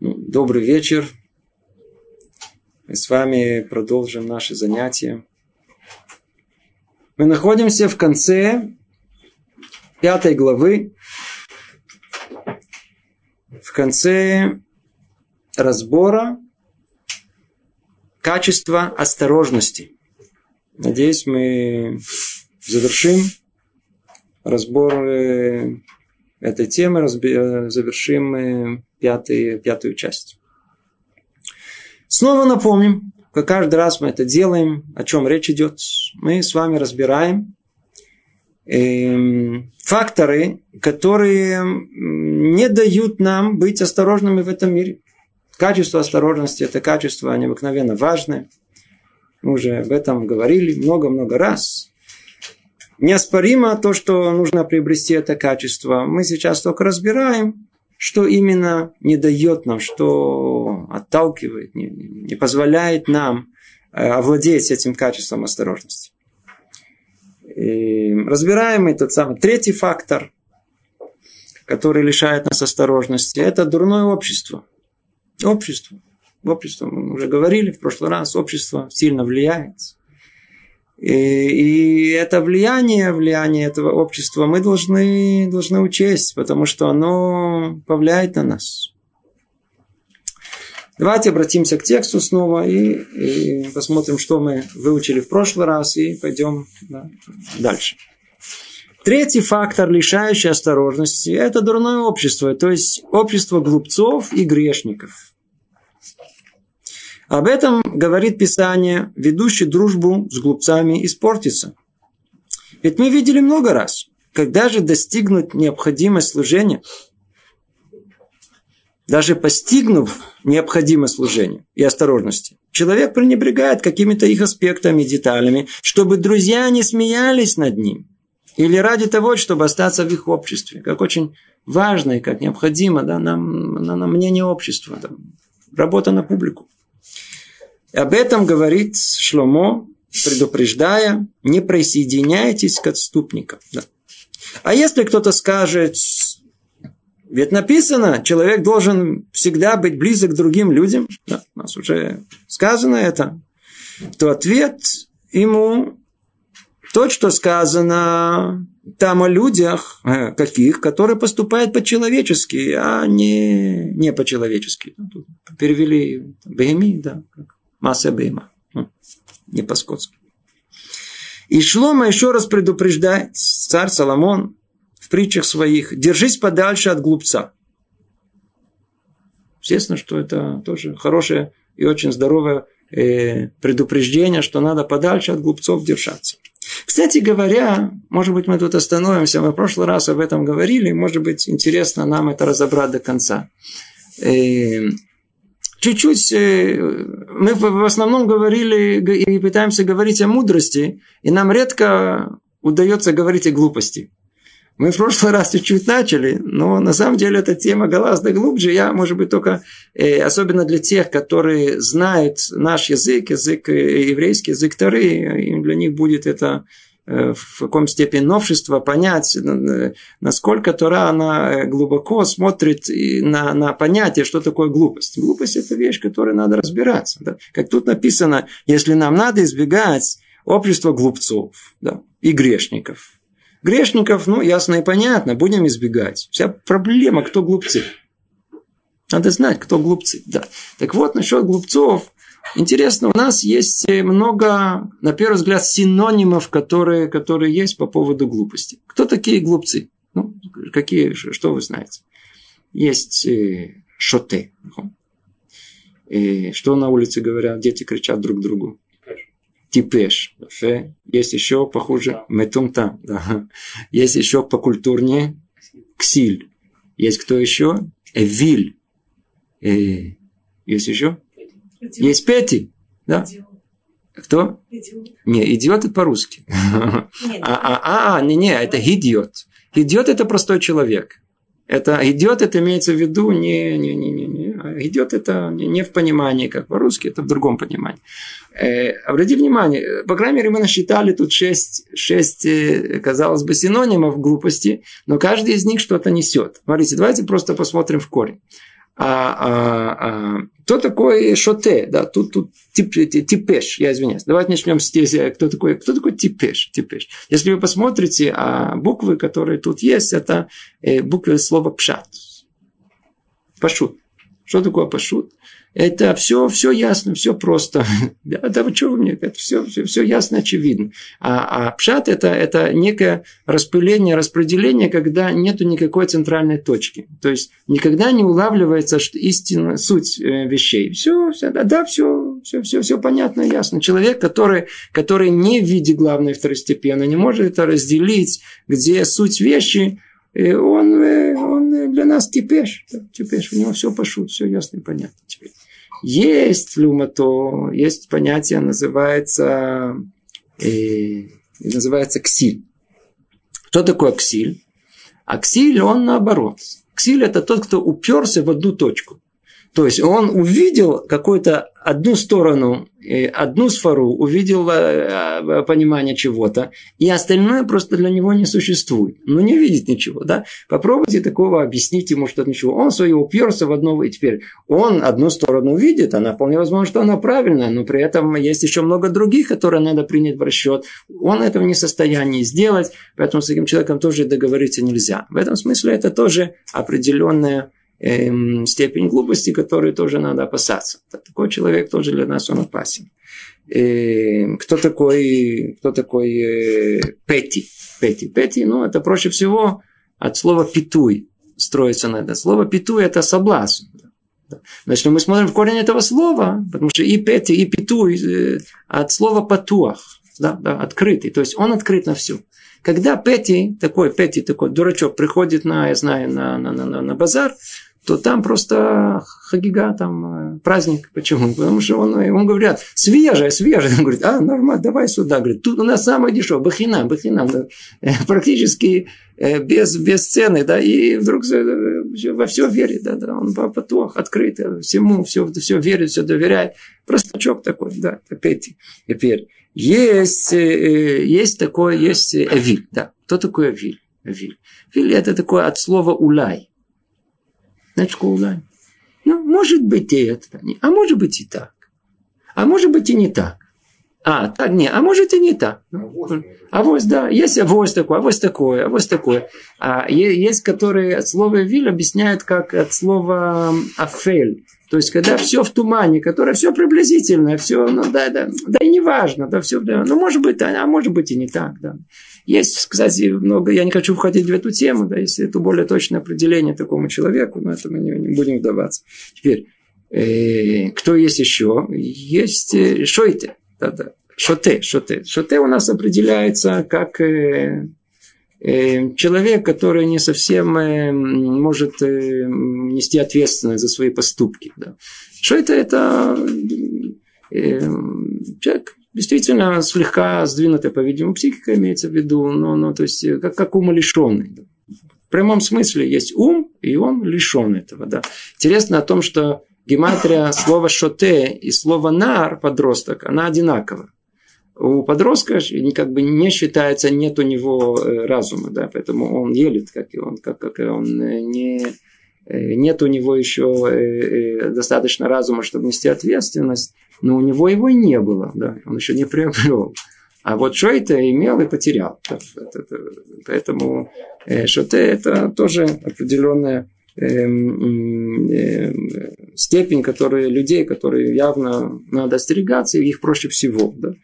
Ну, добрый вечер. Мы с вами продолжим наши занятия. Мы находимся в конце пятой главы, в конце разбора качества осторожности. Надеюсь, мы завершим разбор э, этой темы, э, завершим пятый, пятую часть. Снова напомним, как каждый раз мы это делаем, о чем речь идет. Мы с вами разбираем э, факторы, которые не дают нам быть осторожными в этом мире. Качество осторожности – это качество необыкновенно важное. Мы уже об этом говорили много-много раз. Неоспоримо то, что нужно приобрести это качество. Мы сейчас только разбираем, что именно не дает нам, что отталкивает, не, не позволяет нам э, овладеть этим качеством осторожности. И разбираем этот самый третий фактор, который лишает нас осторожности, это дурное общество. Общество. Общество, мы уже говорили в прошлый раз, общество сильно влияет. И, это влияние, влияние этого общества мы должны, должны учесть, потому что оно повлияет на нас. Давайте обратимся к тексту снова и, и посмотрим, что мы выучили в прошлый раз, и пойдем да, дальше. Третий фактор, лишающий осторожности, это дурное общество, то есть общество глупцов и грешников. Об этом говорит Писание, ведущий дружбу с глупцами испортится. Ведь мы видели много раз, когда же достигнуть необходимость служения, даже постигнув необходимое служение и осторожности, человек пренебрегает какими-то их аспектами, деталями, чтобы друзья не смеялись над ним. Или ради того, чтобы остаться в их обществе. Как очень важно и как необходимо да, нам, на, на мнение общества. Да, работа на публику. Об этом говорит Шломо, предупреждая, не присоединяйтесь к отступникам. Да. А если кто-то скажет, ведь написано, человек должен всегда быть близок к другим людям, да, у нас уже сказано это, то ответ ему то, что сказано там о людях, э, каких, которые поступают по-человечески, а не, не по-человечески. Перевели Бехеми, да, как Масса Бейма. Не по-скотски. И Шлома еще раз предупреждает царь Соломон в притчах своих, держись подальше от глупца. Естественно, что это тоже хорошее и очень здоровое э, предупреждение, что надо подальше от глупцов держаться. Кстати говоря, может быть, мы тут остановимся, мы в прошлый раз об этом говорили, может быть, интересно нам это разобрать до конца. Чуть-чуть э, мы в основном говорили и пытаемся говорить о мудрости, и нам редко удается говорить о глупости. Мы в прошлый раз чуть-чуть начали, но на самом деле эта тема гораздо глубже. Я, может быть, только, э, особенно для тех, которые знают наш язык, язык э, еврейский, язык Тары, для них будет это в каком степени новшество, понять, насколько Тора, она э, глубоко смотрит на, на понятие, что такое глупость. Глупость – это вещь, которой надо разбираться. Да? Как тут написано, если нам надо избегать общества глупцов да, и грешников. Грешников, ну, ясно и понятно, будем избегать. Вся проблема, кто глупцы. Надо знать, кто глупцы. Да. Так вот, насчет глупцов, Интересно, у нас есть много, на первый взгляд, синонимов, которые, которые есть по поводу глупости. Кто такие глупцы? Ну, какие, что вы знаете? Есть э, шоте. И что на улице говорят? Дети кричат друг другу. Типеш. Есть еще похуже. Метумта. Да. Есть еще покультурнее. Ксиль. Есть кто еще? Эвиль. Э, есть еще? Идиот. Есть Пети. Да? Идиот. Кто? Идиот. Не, идиот это по-русски. А, а, а, не, не, это идиот. Идиот это простой человек. Это идиот, это имеется в виду не, не, не, не, не. Идиот это не в понимании, как по-русски, это в другом понимании. Э, обрати внимание, по крайней мере, мы насчитали тут шесть, шесть, э, казалось бы, синонимов глупости, но каждый из них что-то несет. Смотрите, давайте просто посмотрим в корень. А, а, а, кто такой шоте? Да, тут, тут тип, типеш, я извиняюсь. Давайте начнем с тези, кто такой, кто такой типеш, типеш. Если вы посмотрите, а буквы, которые тут есть, это э, буквы слова пшат. Пашут. Что такое пашут? Это все, все ясно, все просто. Да, вы что вы мне, это все, все, все ясно, очевидно. А, а пшат это, это некое распыление, распределение, когда нету никакой центральной точки. То есть никогда не улавливается что истинная суть э, вещей. Все, все, да, да, все, все, все, все понятно, ясно. Человек, который, который не в виде главной второстепенной, не может это разделить, где суть вещи, и он, э, он для нас типеш. Типеш, у него все пошут, все ясно и понятно теперь. Есть люмато, есть понятие, называется, э, называется ксиль. Что такое ксиль? А ксиль, он наоборот. Ксиль это тот, кто уперся в одну точку. То есть он увидел какую-то одну сторону, одну сферу, увидел э, э, понимание чего-то, и остальное просто для него не существует. Но не видит ничего. Да? Попробуйте такого объяснить ему, что ничего. Он свое уперся в одно, и теперь он одну сторону видит, она вполне возможно, что она правильная, но при этом есть еще много других, которые надо принять в расчет. Он этого не в состоянии сделать, поэтому с таким человеком тоже договориться нельзя. В этом смысле это тоже определенная эм, степень глупости, которой тоже надо опасаться. Такой человек тоже для нас он опасен. Э, кто такой, кто такой э, Петти? Петти. Петти, ну, это проще всего от слова питуй строится на это. Слово питуй это соблазн. Но если мы смотрим в корень этого слова, потому что и пети, и питуй э, от слова патуах, да, да, открытый. То есть он открыт на все. Когда Пети, такой Пети, такой дурачок, приходит на, я знаю, на, на, на, на базар, то там просто хагига, там э, праздник. Почему? Потому что он, он говорят, свежее, свежее. Он говорит, а, нормально, давай сюда. Говорит, тут у нас самое дешевое, бахина, бахина. Э, практически э, без, без цены, да, и вдруг во все верит, да, да, он потох, открыт, всему все, все верит, все доверяет. Простачок такой, да, опять. Теперь, есть, есть такой, есть эвиль, да. Кто такой эвиль? Эвиль. Эвиль это такое от слова улай. Значит, кулань. Ну, может быть и это, а может быть и так. А может быть и не так. А, так, не, а может и не так. А Авось, да, есть авось такое, авось такое, авось такое. А есть, которые от слова виль объясняют как от слова афель. То есть, когда все в тумане, которое все приблизительно, все, ну да, да, да и не важно, да, все, да, ну может быть, а может быть и не так, да. Есть, кстати, много, я не хочу входить в эту тему, да, если это более точное определение такому человеку, но это мы не, не будем вдаваться. Теперь, э, кто есть еще? Есть э, шойте, да, да, шоте, шоте. Шоте у нас определяется как э, э, человек, который не совсем э, может э, нести ответственность за свои поступки. Да. Это? Это э, человек, действительно слегка сдвинутая, по-видимому, психика имеется в виду, но, но то есть как, как умалишенный. В прямом смысле есть ум, и он лишен этого. Да. Интересно о том, что гематрия слова шоте и слова нар, подросток, она одинакова. У подростка как бы не считается, нет у него э, разума, да, поэтому он елит, как и он, как, как и он э, не, э, нет у него еще достаточно разума, чтобы нести ответственность но у него его не было, да, он еще не приобрел. А вот это имел и потерял. Поэтому э, Шоте это тоже определенная эм, эм, степень которые, людей, которые явно надо остерегаться, их проще всего. Да.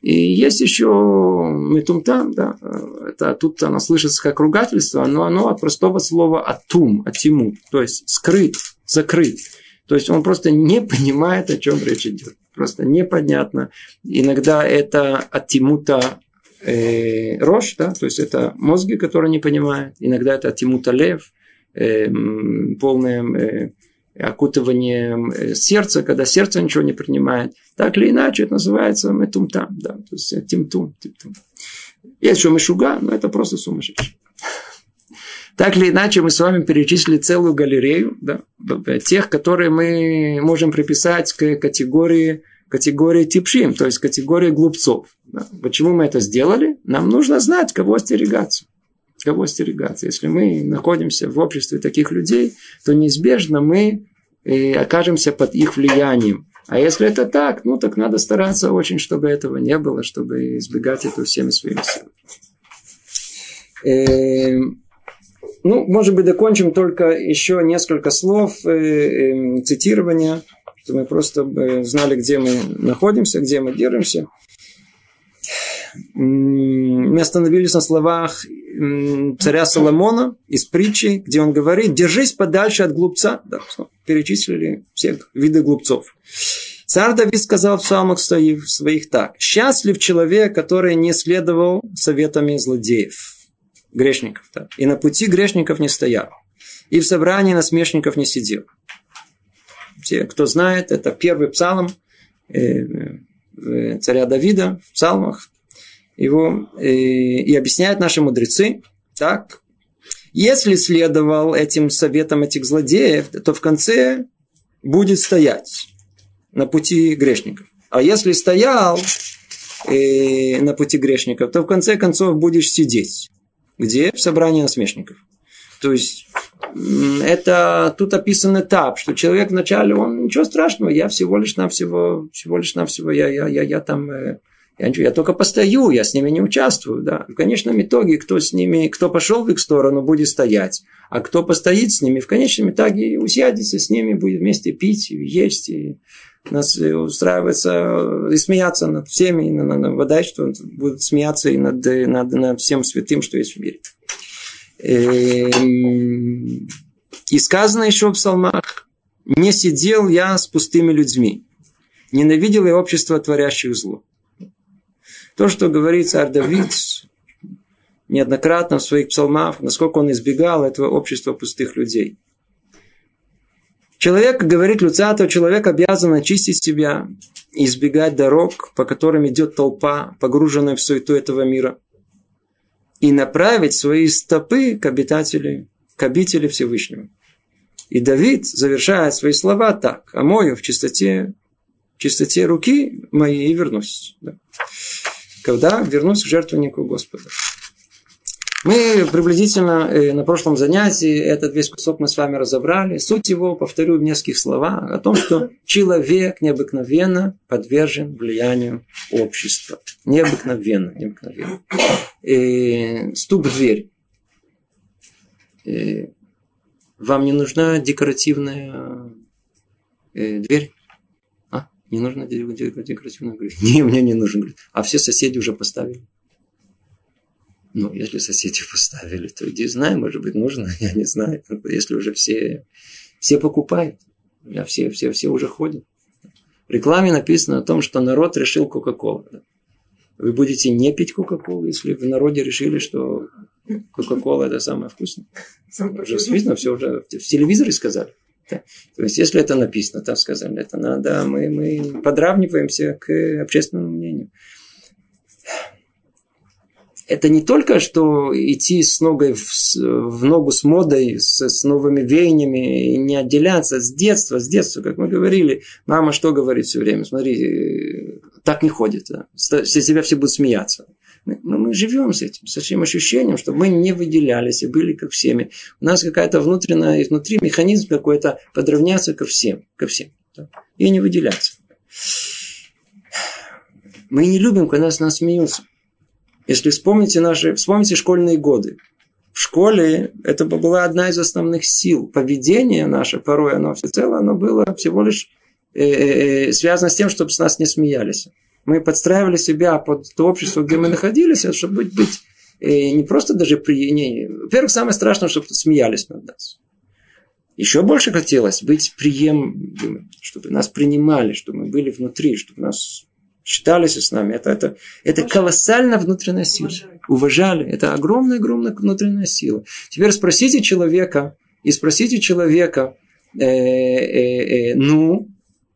И есть еще метумтам, да, это тут оно слышится как ругательство, но оно от простого слова атум, атиму, то есть скрыт, закрыт. То есть он просто не понимает, о чем речь идет просто непонятно. Иногда это от тимута э, рожь, да, то есть это мозги, которые не понимают. Иногда это от тимута лев, э, полное э, окутывание э, сердца, когда сердце ничего не принимает. Так или иначе, это называется метумтам, да, то есть тимтум. тимтум. Есть еще мешуга, но это просто сумасшедший. Так или иначе, мы с вами перечислили целую галерею да, тех, которые мы можем приписать к категории, категории типшим, то есть категории глупцов. Да. Почему мы это сделали? Нам нужно знать, кого остерегаться. Кого остерегаться. Если мы находимся в обществе таких людей, то неизбежно мы и окажемся под их влиянием. А если это так, ну так надо стараться очень, чтобы этого не было, чтобы избегать этого всеми своими силами. Ну, может быть, докончим только еще несколько слов э, э, цитирования, чтобы мы просто э, знали, где мы находимся, где мы держимся. Мы остановились на словах царя Соломона из притчи, где он говорит, держись подальше от глупца. Да, перечислили все виды глупцов. Царь Давид сказал в псалмах своих так. Счастлив человек, который не следовал советами злодеев, грешников. Да, и на пути грешников не стоял. И в собрании насмешников не сидел. Все, кто знает, это первый псалом э, э, царя Давида в псалмах его э, и объясняют наши мудрецы так. Если следовал этим советам этих злодеев, то в конце будет стоять на пути грешников. А если стоял э, на пути грешников, то в конце концов будешь сидеть. Где? В собрании насмешников. То есть это тут описан этап, что человек вначале, он ничего страшного, я всего лишь навсего, всего лишь навсего, я, я, я, я там э, я, я только постою, я с ними не участвую. Да. В конечном итоге, кто с ними, кто пошел в их сторону, будет стоять. А кто постоит с ними, в конечном итоге усядется с ними, будет вместе пить, есть, и нас устраивается и смеяться над всеми, и на, на, вода, что будут смеяться и над, над, над всем святым, что есть в мире. Эм, и сказано еще в псалмах, не сидел я с пустыми людьми, ненавидел я общество творящих зло. То, что говорит царь Давид неоднократно в своих псалмах, насколько он избегал этого общества пустых людей. Человек, говорит Люцатов, человек обязан очистить себя избегать дорог, по которым идет толпа, погруженная в суету этого мира, и направить свои стопы к обитателю, к обители Всевышнего. И Давид завершает свои слова так. «Омою в чистоте, в чистоте руки моей и вернусь». Когда вернусь к жертвеннику Господа. Мы приблизительно э, на прошлом занятии этот весь кусок мы с вами разобрали. Суть его, повторю в нескольких словах, о том, что человек необыкновенно подвержен влиянию общества. Необыкновенно, необыкновенно. И э, стук в дверь. И э, вам не нужна декоративная дверь? Не нужно декоративно говорить. Не, мне не нужно. Говорит. А все соседи уже поставили. Ну, если соседи поставили, то иди знай, может быть, нужно, я не знаю. Если уже все, все покупают, а все, все, все уже ходят. В рекламе написано о том, что народ решил Кока-Колу. Вы будете не пить Кока-Колу, если в народе решили, что Кока-Кола это самое вкусное. Уже все уже в телевизоре сказали. То есть, если это написано, так сказали, это надо, мы, мы подравниваемся к общественному мнению. Это не только, что идти с ногой в, в ногу с модой, с, с новыми веяниями и не отделяться с детства, с детства, как мы говорили. Мама что говорит все время? Смотри, так не ходит. Да? С тебя все будут смеяться. Мы, мы живем с этим, с этим ощущением, что мы не выделялись и были как всеми. У нас какая-то внутренняя, изнутри механизм какой-то подравняться ко всем, ко всем. Да? И не выделяться. Мы не любим, когда с нас смеются. Если вспомните наши, вспомните школьные годы. В школе это была одна из основных сил. Поведение наше, порой оно всецело, оно было всего лишь э, э, э связано с тем, чтобы с нас не смеялись. Мы подстраивали себя под то общество, где мы находились, чтобы быть, быть э, не просто даже при... Не, во-первых, самое страшное, чтобы смеялись над нас. Еще больше хотелось быть приемлемым, чтобы нас принимали, чтобы мы были внутри, чтобы нас считались с нами. Это, это, это колоссальная внутренняя сила. Уважали. Уважали. Это огромная-огромная внутренняя сила. Теперь спросите человека, и спросите человека, э, э, э, ну,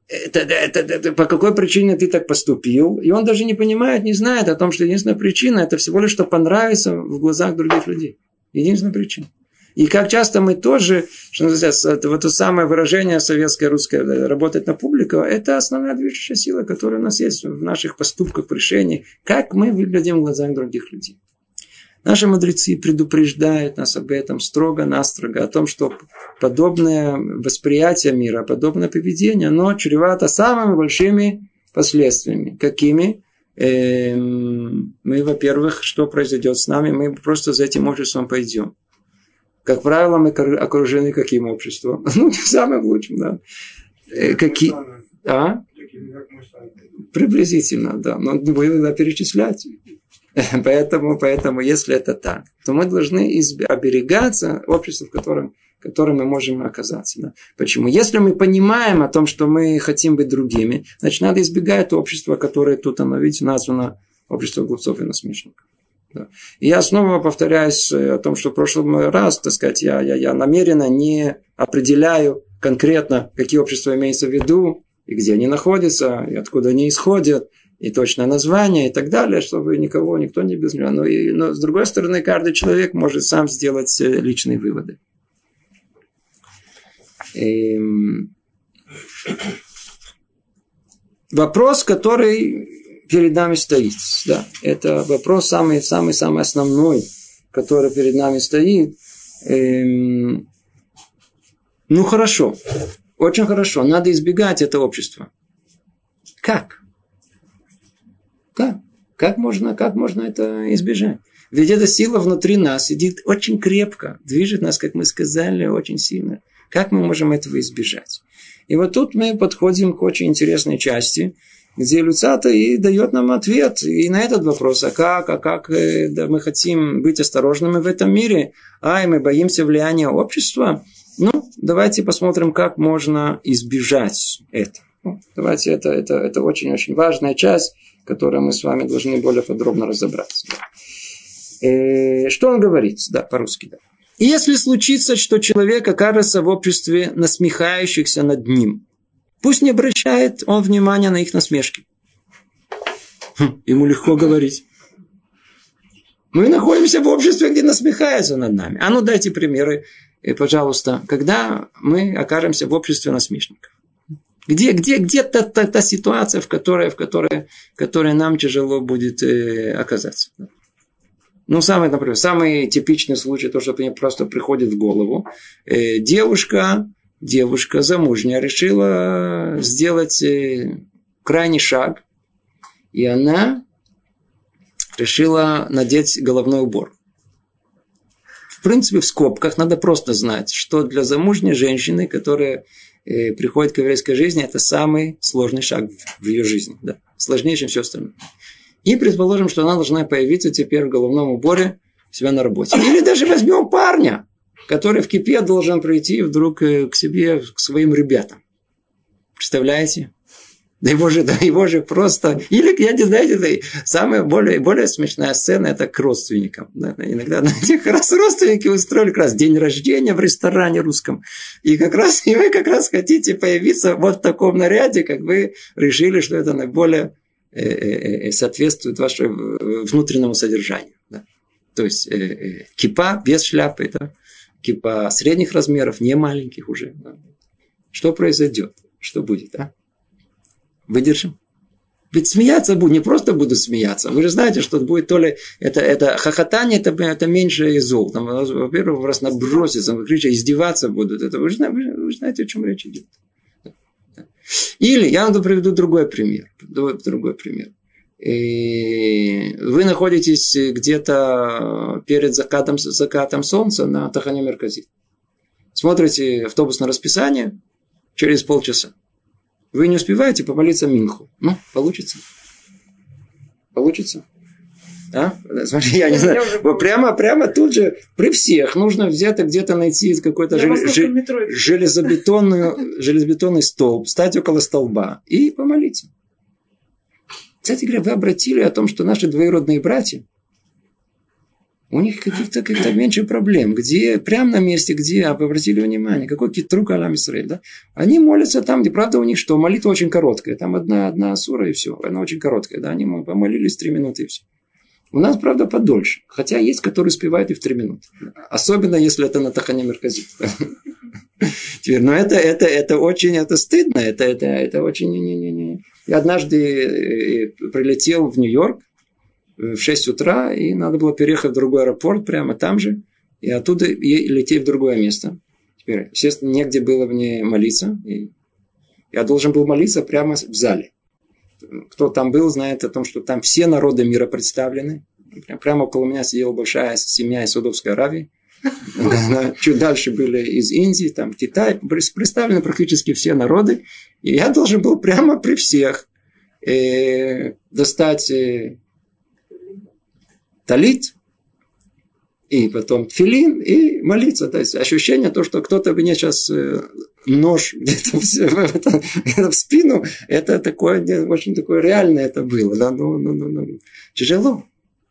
это, это, это, это, по какой причине ты так поступил. И он даже не понимает, не знает о том, что единственная причина это всего лишь, что понравится в глазах других людей. Единственная причина. И как часто мы тоже, что называется, вот то самое выражение советское, русское, работать на публику, это основная движущая сила, которая у нас есть в наших поступках, в решении, как мы выглядим в глазах других людей. Наши мудрецы предупреждают нас об этом строго-настрого, о том, что подобное восприятие мира, подобное поведение, оно чревато самыми большими последствиями. Какими? Эм, мы, во-первых, что произойдет с нами? Мы просто за этим обществом пойдем. Как правило, мы окружены каким обществом? Ну, не самым лучшим, да. Э, какие? А? Приблизительно, да. Но не будем тогда перечислять. Поэтому, поэтому, если это так, то мы должны оберегаться общества, в котором, в котором мы можем оказаться. Да? Почему? Если мы понимаем о том, что мы хотим быть другими, значит, надо избегать общества, которое тут, оно, видите, названо общество глупцов и насмешников. Да. И я снова повторяюсь э, о том, что в прошлый раз, так сказать, я, я, я намеренно не определяю конкретно, какие общества имеются в виду, и где они находятся, и откуда они исходят и точное название и так далее, чтобы никого, никто не без Но, и, но с другой стороны, каждый человек может сам сделать э, личные выводы. И... Эм, вопрос, который перед нами стоит, да, это вопрос самый, самый, самый основной, который перед нами стоит. Эм... Ну хорошо, очень хорошо, надо избегать этого общества. Как? Как? Как можно, как можно это избежать? Ведь эта сила внутри нас сидит очень крепко, движет нас, как мы сказали, очень сильно. Как мы можем этого избежать? И вот тут мы подходим к очень интересной части, где Люцата и дает нам ответ и на этот вопрос, а как, а как э, да, мы хотим быть осторожными в этом мире, а и мы боимся влияния общества. Ну, давайте посмотрим, как можно избежать этого. Давайте, это, это, это очень-очень важная часть которое мы с вами должны более подробно разобраться. Э, что он говорит? Да, по-русски, да. И если случится, что человек окажется в обществе насмехающихся над ним, пусть не обращает он внимания на их насмешки. Хм, ему легко говорить. Мы находимся в обществе, где насмехаются над нами. А ну дайте примеры, э, пожалуйста, когда мы окажемся в обществе насмешников. Где, где, где та, та, та ситуация, в которой, в которой, в которой нам тяжело будет э, оказаться. Ну, самый, например, самый типичный случай, то, что мне просто приходит в голову. Э, девушка, девушка замужняя решила сделать э, крайний шаг, и она решила надеть головной убор. В принципе, в скобках надо просто знать, что для замужней женщины, которая приходит к еврейской жизни, это самый сложный шаг в ее жизни. Да? Сложнее, чем все остальное. И предположим, что она должна появиться теперь в головном уборе у себя на работе. Или даже возьмем парня, который в кипе должен прийти вдруг э, к себе, к своим ребятам. Представляете? Да его же, да его же просто... Или, я не знаю, это самая более, более смешная сцена, это к родственникам. Да, иногда на этих раз родственники устроили как раз день рождения в ресторане русском. И как раз, и вы как раз хотите появиться вот в таком наряде, как вы решили, что это наиболее э, э, э, соответствует вашему внутреннему содержанию. Да. То есть кипа без шляпы, это кипа средних размеров, не маленьких уже. Да. Что произойдет? Что будет? А? Выдержим? Ведь смеяться буду, не просто буду смеяться. Вы же знаете, что будет то ли это, это хохотание, это, это меньше из зол. Там, во-первых, раз набросится, крича, издеваться будут. Это, вы, же, вы, вы знаете, о чем речь идет. Или я вам приведу другой пример. Другой пример. И вы находитесь где-то перед закатом, закатом солнца на Тахане Мерказит. Смотрите автобусное расписание через полчаса. Вы не успеваете помолиться Минху. Ну, получится. Получится. А? Смотри, я не знаю. Прямо, прямо тут же при всех нужно где-то где-то найти какой-то жел... железобетонный, железобетонный столб, стать около столба и помолиться. Кстати говоря, вы обратили о том, что наши двоюродные братья, у них каких-то каких меньше проблем. Где, прямо на месте, где, а обратили внимание, какой китрук Алам Исраиль, да? Они молятся там, где, правда, у них что? Молитва очень короткая. Там одна, одна сура и все. Она очень короткая, да? Они помолились три минуты и все. У нас, правда, подольше. Хотя есть, которые успевают и в три минуты. Особенно, если это на Тахане Мерказит. Теперь, но это, это, это очень это стыдно. Это, это, это очень... Не, не, не. Я однажды э, прилетел в Нью-Йорк в 6 утра, и надо было переехать в другой аэропорт прямо там же, и оттуда лететь в другое место. Теперь, естественно, негде было мне молиться, и я должен был молиться прямо в зале. Кто там был, знает о том, что там все народы мира представлены. Прямо около меня сидела большая семья из Саудовской Аравии. Чуть дальше были из Индии, там Китай. Представлены практически все народы. И я должен был прямо при всех э, достать э, талит, и потом филин, и молиться. То есть ощущение то, что кто-то мне сейчас э, нож где-то в, в, в, в спину, это такое, очень такое реальное это было. Да? Ну, ну, ну, ну. Тяжело.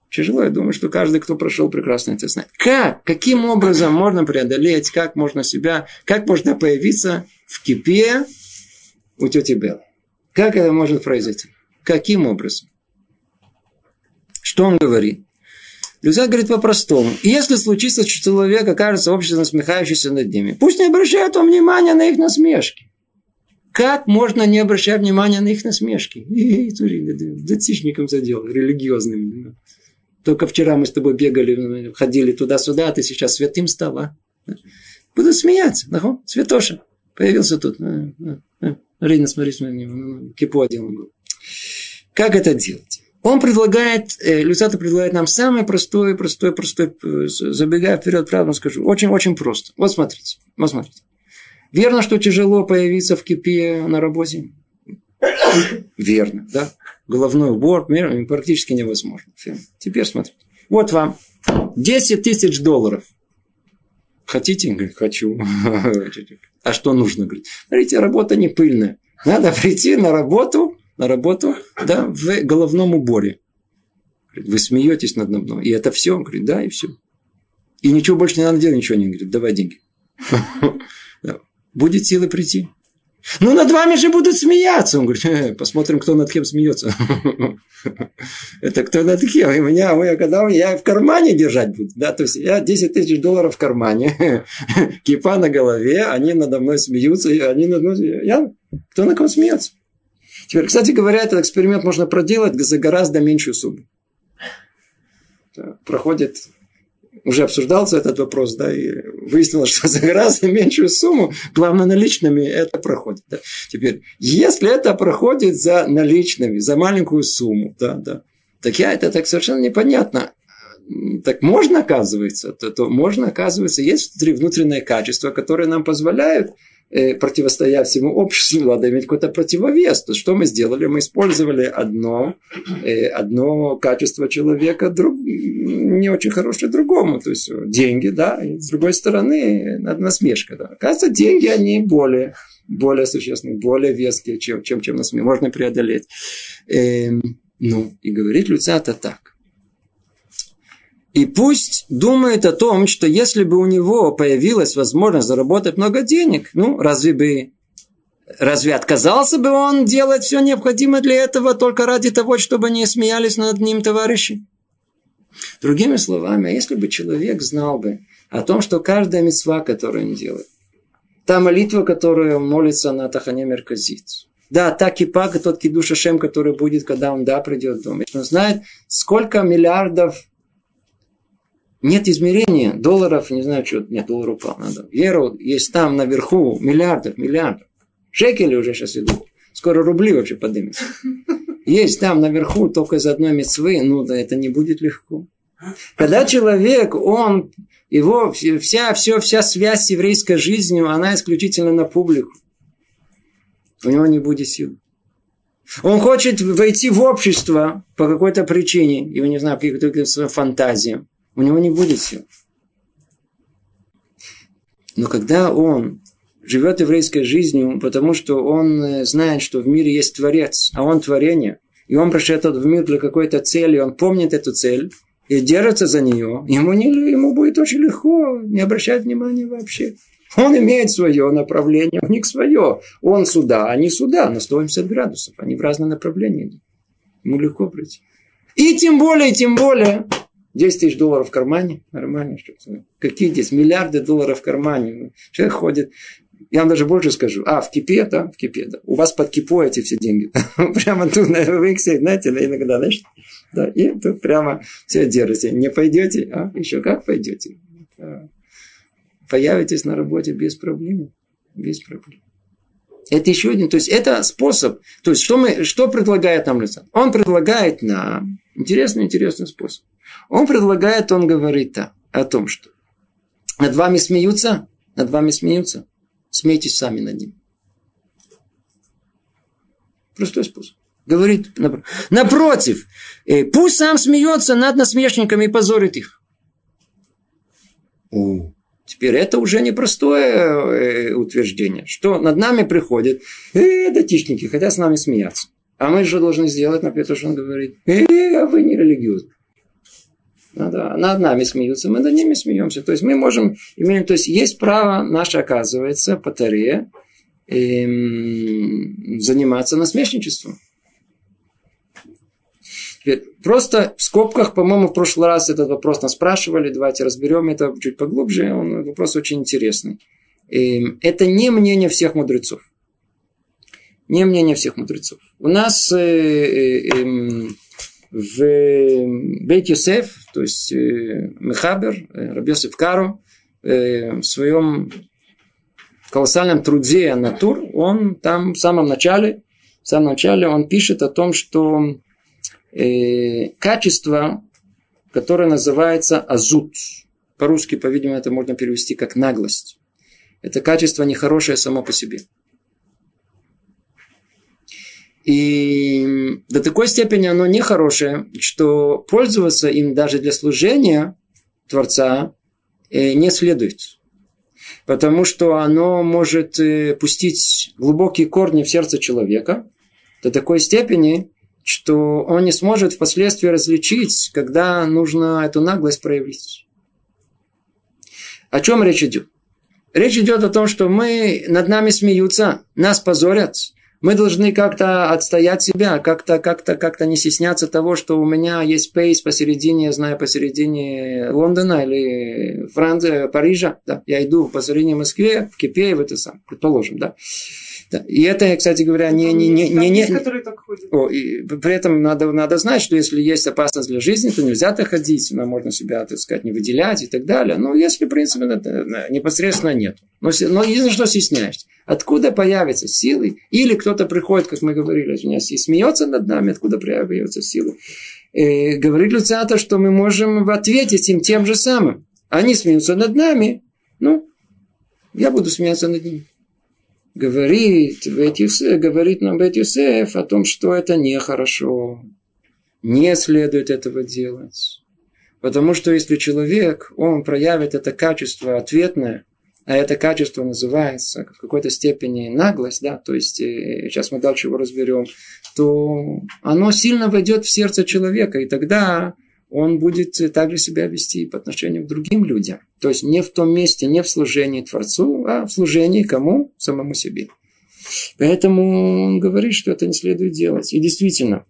Тяжело. Я думаю, что каждый, кто прошел, прекрасно это знает. Как? Каким образом можно преодолеть? Как можно себя? Как можно появиться в кипе у тети Беллы? Как это может произойти? Каким образом? Что он говорит? Люза говорит по-простому. Если случится, что человек окажется общественно насмехающийся над ними, пусть не обращают он внимания на их насмешки. Как можно не обращать внимания на их насмешки? И, Датичником задел, религиозным. Только вчера мы с тобой бегали, ходили туда-сюда, а ты сейчас святым стала. Буду смеяться. Нахо, святоша. Появился тут. Рина, смотри, смотри, кипу одел. Как это делать? Он предлагает, э, предлагает нам самое простое, простое, простое, э, забегая вперед, правда скажу, очень-очень просто. Вот смотрите, вот смотрите. Верно, что тяжело появиться в кипе на работе? Верно, да? Головной убор практически невозможно. Теперь смотрите. Вот вам 10 тысяч долларов. Хотите? Хочу. А что нужно? Говорит, смотрите, работа не пыльная. Надо прийти на работу на работу, да, в головном уборе. Вы смеетесь над мной. И это все? Он говорит, да, и все. И ничего больше не надо делать, ничего не говорит, давай деньги. Будет силы прийти. Ну, над вами же будут смеяться. Он говорит, э, посмотрим, кто над кем смеется. Это кто над кем? И меня, я, когда я в кармане держать буду. Да? То есть, я 10 тысяч долларов в кармане, кипа на голове, они надо мной смеются, они над мной... Я, кто на ком смеется? Теперь, кстати говоря, этот эксперимент можно проделать за гораздо меньшую сумму. Проходит, уже обсуждался этот вопрос, да, и выяснилось, что за гораздо меньшую сумму, главное наличными, это проходит. Да. Теперь, если это проходит за наличными, за маленькую сумму, да, да, так я это так совершенно непонятно. Так можно, оказывается, то, то можно, оказывается, есть внутри внутреннее качество, которое нам позволяет Э, противостоять всему обществу, надо иметь какой-то противовес. То, что мы сделали? Мы использовали одно, э, одно качество человека, друг, не очень хорошее другому. То есть деньги, да, и с другой стороны насмешка. Да. Оказывается, деньги, они более, более существенные, более веские, чем, чем, чем насмешка. Можно преодолеть. Эм, ну, и говорит Люцата так. И пусть думает о том, что если бы у него появилась возможность заработать много денег, ну, разве бы Разве отказался бы он делать все необходимое для этого только ради того, чтобы не смеялись над ним товарищи? Другими словами, если бы человек знал бы о том, что каждая мецва, которую он делает, та молитва, которую он молится на Тахане Мерказит, да, та кипа, тот кидуша шем, который будет, когда он, да, придет в дом. Он знает, сколько миллиардов нет измерения долларов, не знаю, что, нет, доллар упал, надо. Евро есть там наверху миллиардов, миллиардов. Шекели уже сейчас идут. Скоро рубли вообще поднимутся. Есть там наверху только из одной мецвы, ну да, это не будет легко. Когда человек, он, его вся, все, вся связь с еврейской жизнью, она исключительно на публику. У него не будет сил. Он хочет войти в общество по какой-то причине, его не знаю, по каким-то своим фантазиям у него не будет сил. Но когда он живет еврейской жизнью, потому что он э, знает, что в мире есть Творец, а он творение, и он пришел в мир для какой-то цели, он помнит эту цель и держится за нее, ему, не, ему будет очень легко не обращать внимания вообще. Он имеет свое направление, у них свое. Он сюда, они сюда, на 180 градусов. Они в разные направления. Ему легко пройти. И тем более, тем более, 10 тысяч долларов в кармане, нормально. Что -то. Какие здесь миллиарды долларов в кармане? Человек ходит, Я вам даже больше скажу. А, в кипе, да, в кипе, да. У вас под кипо эти все деньги. Прямо тут на Виксе, знаете, иногда, знаешь, да, и тут прямо все держите. Не пойдете, а еще как пойдете. Появитесь на работе без проблем. Без проблем. Это еще один, то есть это способ. То есть что, мы, что предлагает нам Люцан? Он предлагает нам интересный, интересный способ. Он предлагает, он говорит о том, что над вами смеются, над вами смеются, смейтесь сами над ним. Простой способ. Говорит, напротив, э, пусть сам смеется над насмешниками и позорит их. О, теперь это уже непростое э, утверждение, что над нами приходят э, датишники, хотят с нами смеяться. А мы что должны сделать, например, то, что он говорит? Э, а вы не религиозны. Надо, над нами смеются, мы над ними смеемся. То есть мы можем, имеем, то есть есть право наше, оказывается, по Таре, эм, заниматься насмешничеством. Просто в скобках, по-моему, в прошлый раз этот вопрос нас спрашивали, давайте разберем это чуть поглубже, он вопрос очень интересный. Это не мнение всех мудрецов. Не мнение всех мудрецов. У нас э, э, эм, в Бейт Йосеф, то есть э, Мехабер, Рабьосиф Каро, в своем колоссальном труде Натур, он там в самом начале, в самом начале он пишет о том, что э, качество, которое называется азут. По-русски, по-видимому, это можно перевести как наглость. Это качество нехорошее само по себе. И до такой степени оно нехорошее, что пользоваться им даже для служения Творца э, не следует. Потому что оно может э, пустить глубокие корни в сердце человека до такой степени, что он не сможет впоследствии различить, когда нужно эту наглость проявить. О чем речь идет? Речь идет о том, что мы над нами смеются, нас позорят. Мы должны как-то отстоять себя, как-то, как-то, как-то не стесняться того, что у меня есть пейс посередине, я знаю, посередине Лондона или Франции, Парижа. Да, я иду посередине Москве, в Кипе, в это сам, предположим, да. Да. И это, кстати говоря, не... не, не, не, не, О, и при этом надо, надо знать, что если есть опасность для жизни, то нельзя так ходить, но можно себя, так сказать, не выделять и так далее. Но если, в принципе, это непосредственно нет. Но, но единственное, что стесняешься. Откуда появятся силы? Или кто-то приходит, как мы говорили, извиняюсь, и смеется над нами, откуда появятся силы? И говорит Люциатор, что мы можем ответить им тем же самым. Они смеются над нами, ну, я буду смеяться над ними говорит, Бет Юсеф, говорит нам Бет Юсеф о том, что это нехорошо. Не следует этого делать. Потому что если человек, он проявит это качество ответное, а это качество называется в какой-то степени наглость, да, то есть э, сейчас мы дальше его разберем, то оно сильно войдет в сердце человека, и тогда он будет также себя вести по отношению к другим людям. То есть не в том месте, не в служении Творцу, а в служении кому? Самому себе. Поэтому он говорит, что это не следует делать. И действительно,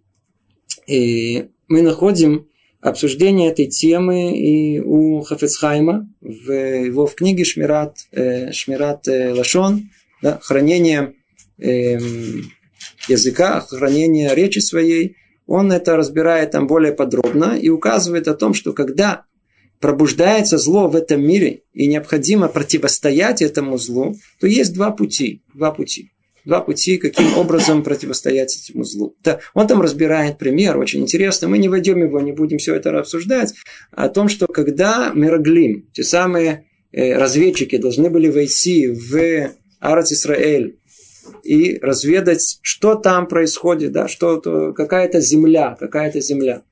и мы находим обсуждение этой темы и у Хафецхайма в его в книге Шмират, э, Шмират э, Лашон, да, хранение э, языка, хранение речи своей – он это разбирает там более подробно и указывает о том, что когда пробуждается зло в этом мире и необходимо противостоять этому злу, то есть два пути. Два пути. Два пути, каким образом противостоять этому злу. Да, он там разбирает пример, очень интересно. Мы не войдем его, не будем все это обсуждать. О том, что когда Мироглим, те самые э, разведчики, должны были войти в Арат Исраэль и разведать, что там происходит, да, что какая-то земля, какая-то земля,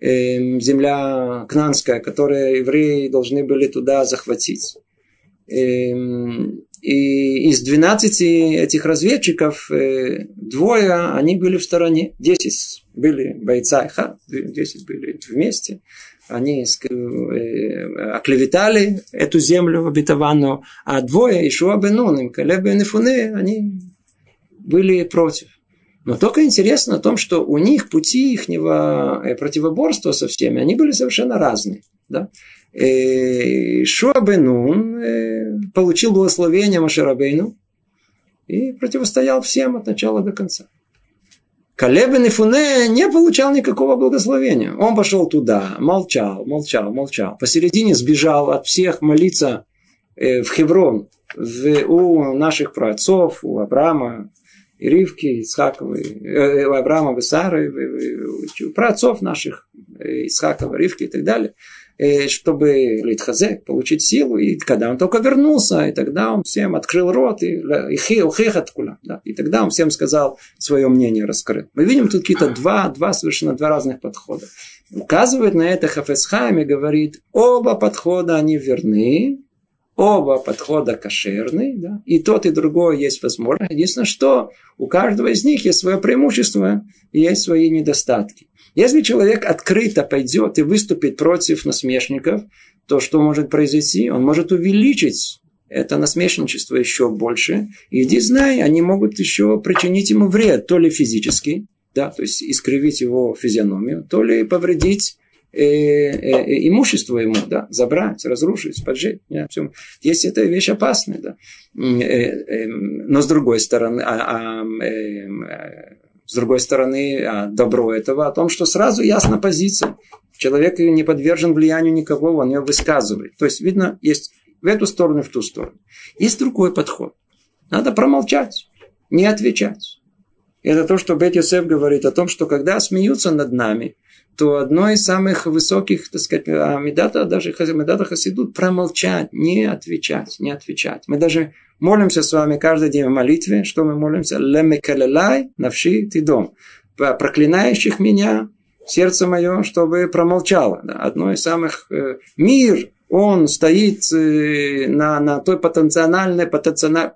э, земля кнанская, которую евреи должны были туда захватить. Э, и из 12 этих разведчиков э, двое, они были в стороне. 10 были бойца Иха, 10 были вместе. Они э, оклеветали эту землю обетованную, а двое, Ишуа Бенун и Калеб Бен они были против. Но только интересно о том, что у них пути их э, противоборства со всеми, они были совершенно разные. Да? Э, Шуабенун э, получил благословение Машарабейну, и противостоял всем от начала до конца. Калеб и Фуне не получал никакого благословения. Он пошел туда, молчал, молчал, молчал. Посередине сбежал от всех молиться в Хеврон, в, у наших праотцов, у Авраама, и Ривки, Исхаковой, э, у Авраама, и Сары, у праотцов наших, э, Исхакова, Ривки и так далее – Э, чтобы Литхазек, получить силу. И когда он только вернулся, и тогда он всем открыл рот, и, и хехаткула, да, и тогда он всем сказал свое мнение, раскрыл. Мы видим тут какие-то два, два совершенно два разных подхода. Указывает на это Хафесхайм и говорит, оба подхода, они верны, оба подхода кошерны, да, и тот, и другой есть возможность. Единственное, что у каждого из них есть свое преимущество и есть свои недостатки. Если человек открыто пойдет и выступит против насмешников, то что может произойти? Он может увеличить это насмешничество еще больше. Иди знай, они могут еще причинить ему вред, то ли физический, да, то есть искривить его физиономию, то ли повредить имущество ему, да, забрать, разрушить, поджечь. Все. Есть эта вещь опасная, да. Э, э, но с другой стороны, а, а, э, с другой стороны, а, добро этого о том, что сразу ясна позиция. Человек не подвержен влиянию никого, он ее высказывает. То есть, видно, есть в эту сторону и в ту сторону. Есть другой подход. Надо промолчать, не отвечать. Это то, что Бет Йосеф говорит о том, что когда смеются над нами, то одно из самых высоких, так сказать, медата, даже медата хасидут, промолчать, не отвечать, не отвечать. Мы даже молимся с вами каждый день в молитве, что мы молимся? Лемекалелай навши ты дом. Проклинающих меня, сердце мое, чтобы промолчало. Одно из самых... Э, мир, он стоит э, на, на той потенциальной, потенциальной,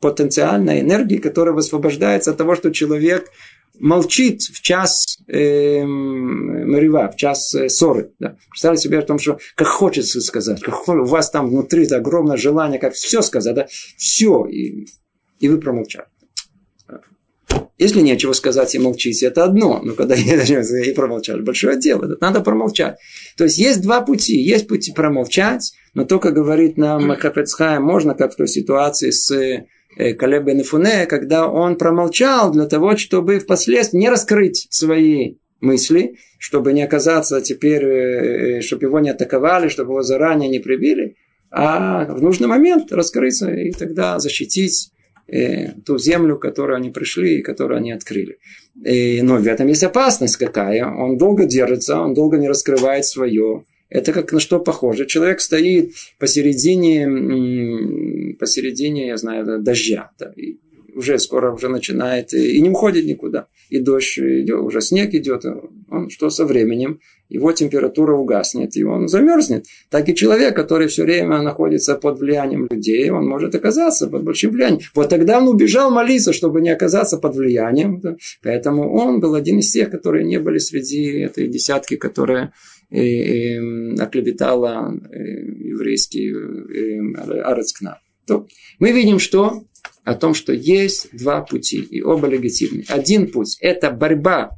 потенциальной энергии, которая высвобождается от того, что человек молчит в час э, в час э, ссоры. Да. Представьте себе о том, что как хочется сказать, как у вас там внутри это огромное желание, как все сказать, да, все, и, и вы промолчали. Если нечего сказать и молчите, это одно. Но когда и промолчали, большое дело. Надо промолчать. То есть есть два пути. Есть пути промолчать, но только говорит нам Махафецхай, можно, как в той ситуации с Э, Калеб бен Фуне, когда он промолчал для того, чтобы впоследствии не раскрыть свои мысли, чтобы не оказаться теперь, э, э, чтобы его не атаковали, чтобы его заранее не прибили, а в нужный момент раскрыться и тогда защитить ту землю, которую они пришли и которую они открыли. И, но в этом есть опасность какая. Он долго держится, он долго не раскрывает свое. Это как на что похоже. Человек стоит посередине, посередине, я знаю, дождя. Да, и уже скоро уже начинает, и не уходит никуда. И дождь идет, уже снег идет. Он что со временем, его температура угаснет, и он замерзнет. Так и человек, который все время находится под влиянием людей, он может оказаться под большим влиянием. Вот тогда он убежал молиться, чтобы не оказаться под влиянием. Поэтому он был один из тех, которые не были среди этой десятки, которые оклеветала еврейский Арецкна. То мы видим, что о том, что есть два пути, и оба легитимны. Один путь – это борьба,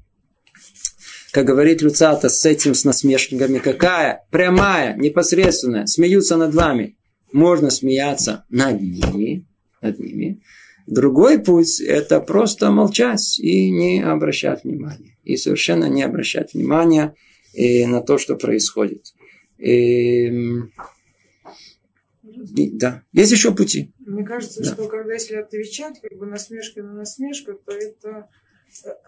как говорит Люцата, с этим, с насмешниками. Какая? Прямая, непосредственная. Смеются над вами. Можно смеяться над ними, над ними. Другой путь – это просто молчать и не обращать внимания. И совершенно не обращать внимания – и на то, что происходит. И, и, да, есть еще пути. Мне кажется, да. что когда если отвечать как бы насмешка на насмешку, то это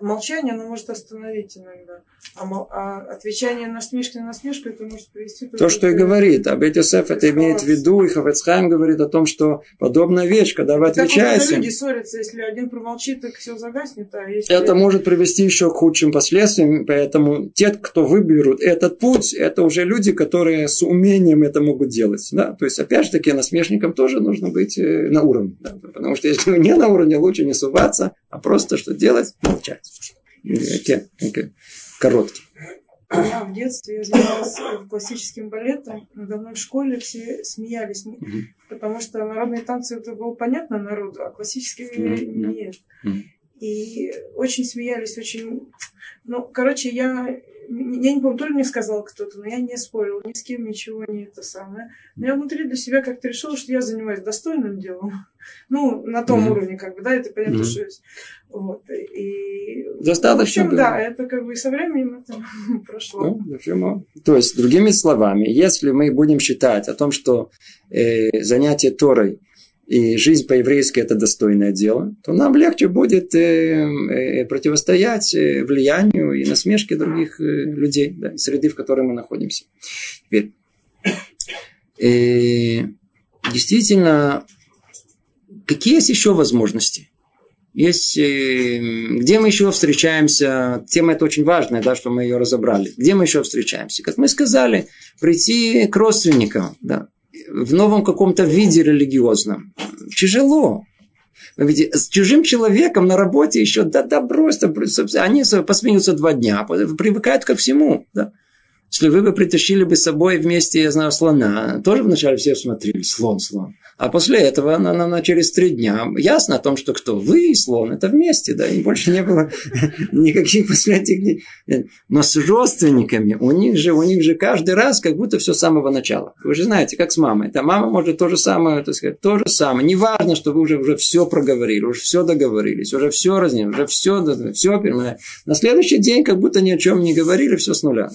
молчание, оно может остановить иногда. А, мол, а отвечание на насмешки на насмешку, это может привести... То, что и говорит. Об Йосеф это имеет в виду, и Хафецхайм говорит о том, что подобная вещь, когда вы отвечаете... Так люди ссорятся, если один промолчит, так все загаснет, а если... Это может привести еще к худшим последствиям, поэтому те, кто выберут этот путь, это уже люди, которые с умением это могут делать. Да? То есть, опять же таки, насмешникам тоже нужно быть э, на уровне. Да? Потому что если вы не на уровне, лучше не суваться, а просто что делать? Молчать. Короткий. Я в детстве я занималась классическим балетом. Надо мной в школе все смеялись. Mm-hmm. Потому что народные танцы это было понятно народу, а классические mm-hmm. нет. Mm-hmm. И очень смеялись, очень... Ну, короче, я я не помню, то ли мне сказал кто-то, но я не спорил ни с кем, ничего не это самое. Но я внутри для себя как-то решила, что я занимаюсь достойным делом. Ну, на том mm-hmm. уровне, как бы, да, это понятно, mm-hmm. что есть. Вот. И... Достаточно. В общем, да, это как бы со временем это прошло. Ну, То есть, другими словами, если мы будем считать о том, что э, занятие Торой и жизнь по-еврейски это достойное дело, то нам легче будет э, э, противостоять э, влиянию и насмешке других людей, да, среды, в которой мы находимся. Теперь, действительно, какие есть еще возможности? Есть, где мы еще встречаемся, тема это очень важная, да, что мы ее разобрали. Где мы еще встречаемся? Как мы сказали, прийти к родственникам, да, в новом каком-то виде религиозном. Тяжело. Видите, с чужим человеком на работе еще, да, да, брось, да, они посмеются два дня, привыкают ко всему. Да. Если вы бы притащили бы с собой вместе, я знаю, слона, тоже вначале все смотрели, слон, слон. А после этого на, на, на через три дня ясно о том, что кто вы и слон, это вместе, да, и больше не было никаких последних. Но с родственниками, у них же, у них же каждый раз как будто все с самого начала. Вы же знаете, как с мамой. Это мама может то же самое, так сказать, то же самое. Не важно, что вы уже, уже все проговорили, уже все договорились, уже все разнили, уже все, все На следующий день как будто ни о чем не говорили, все с нуля.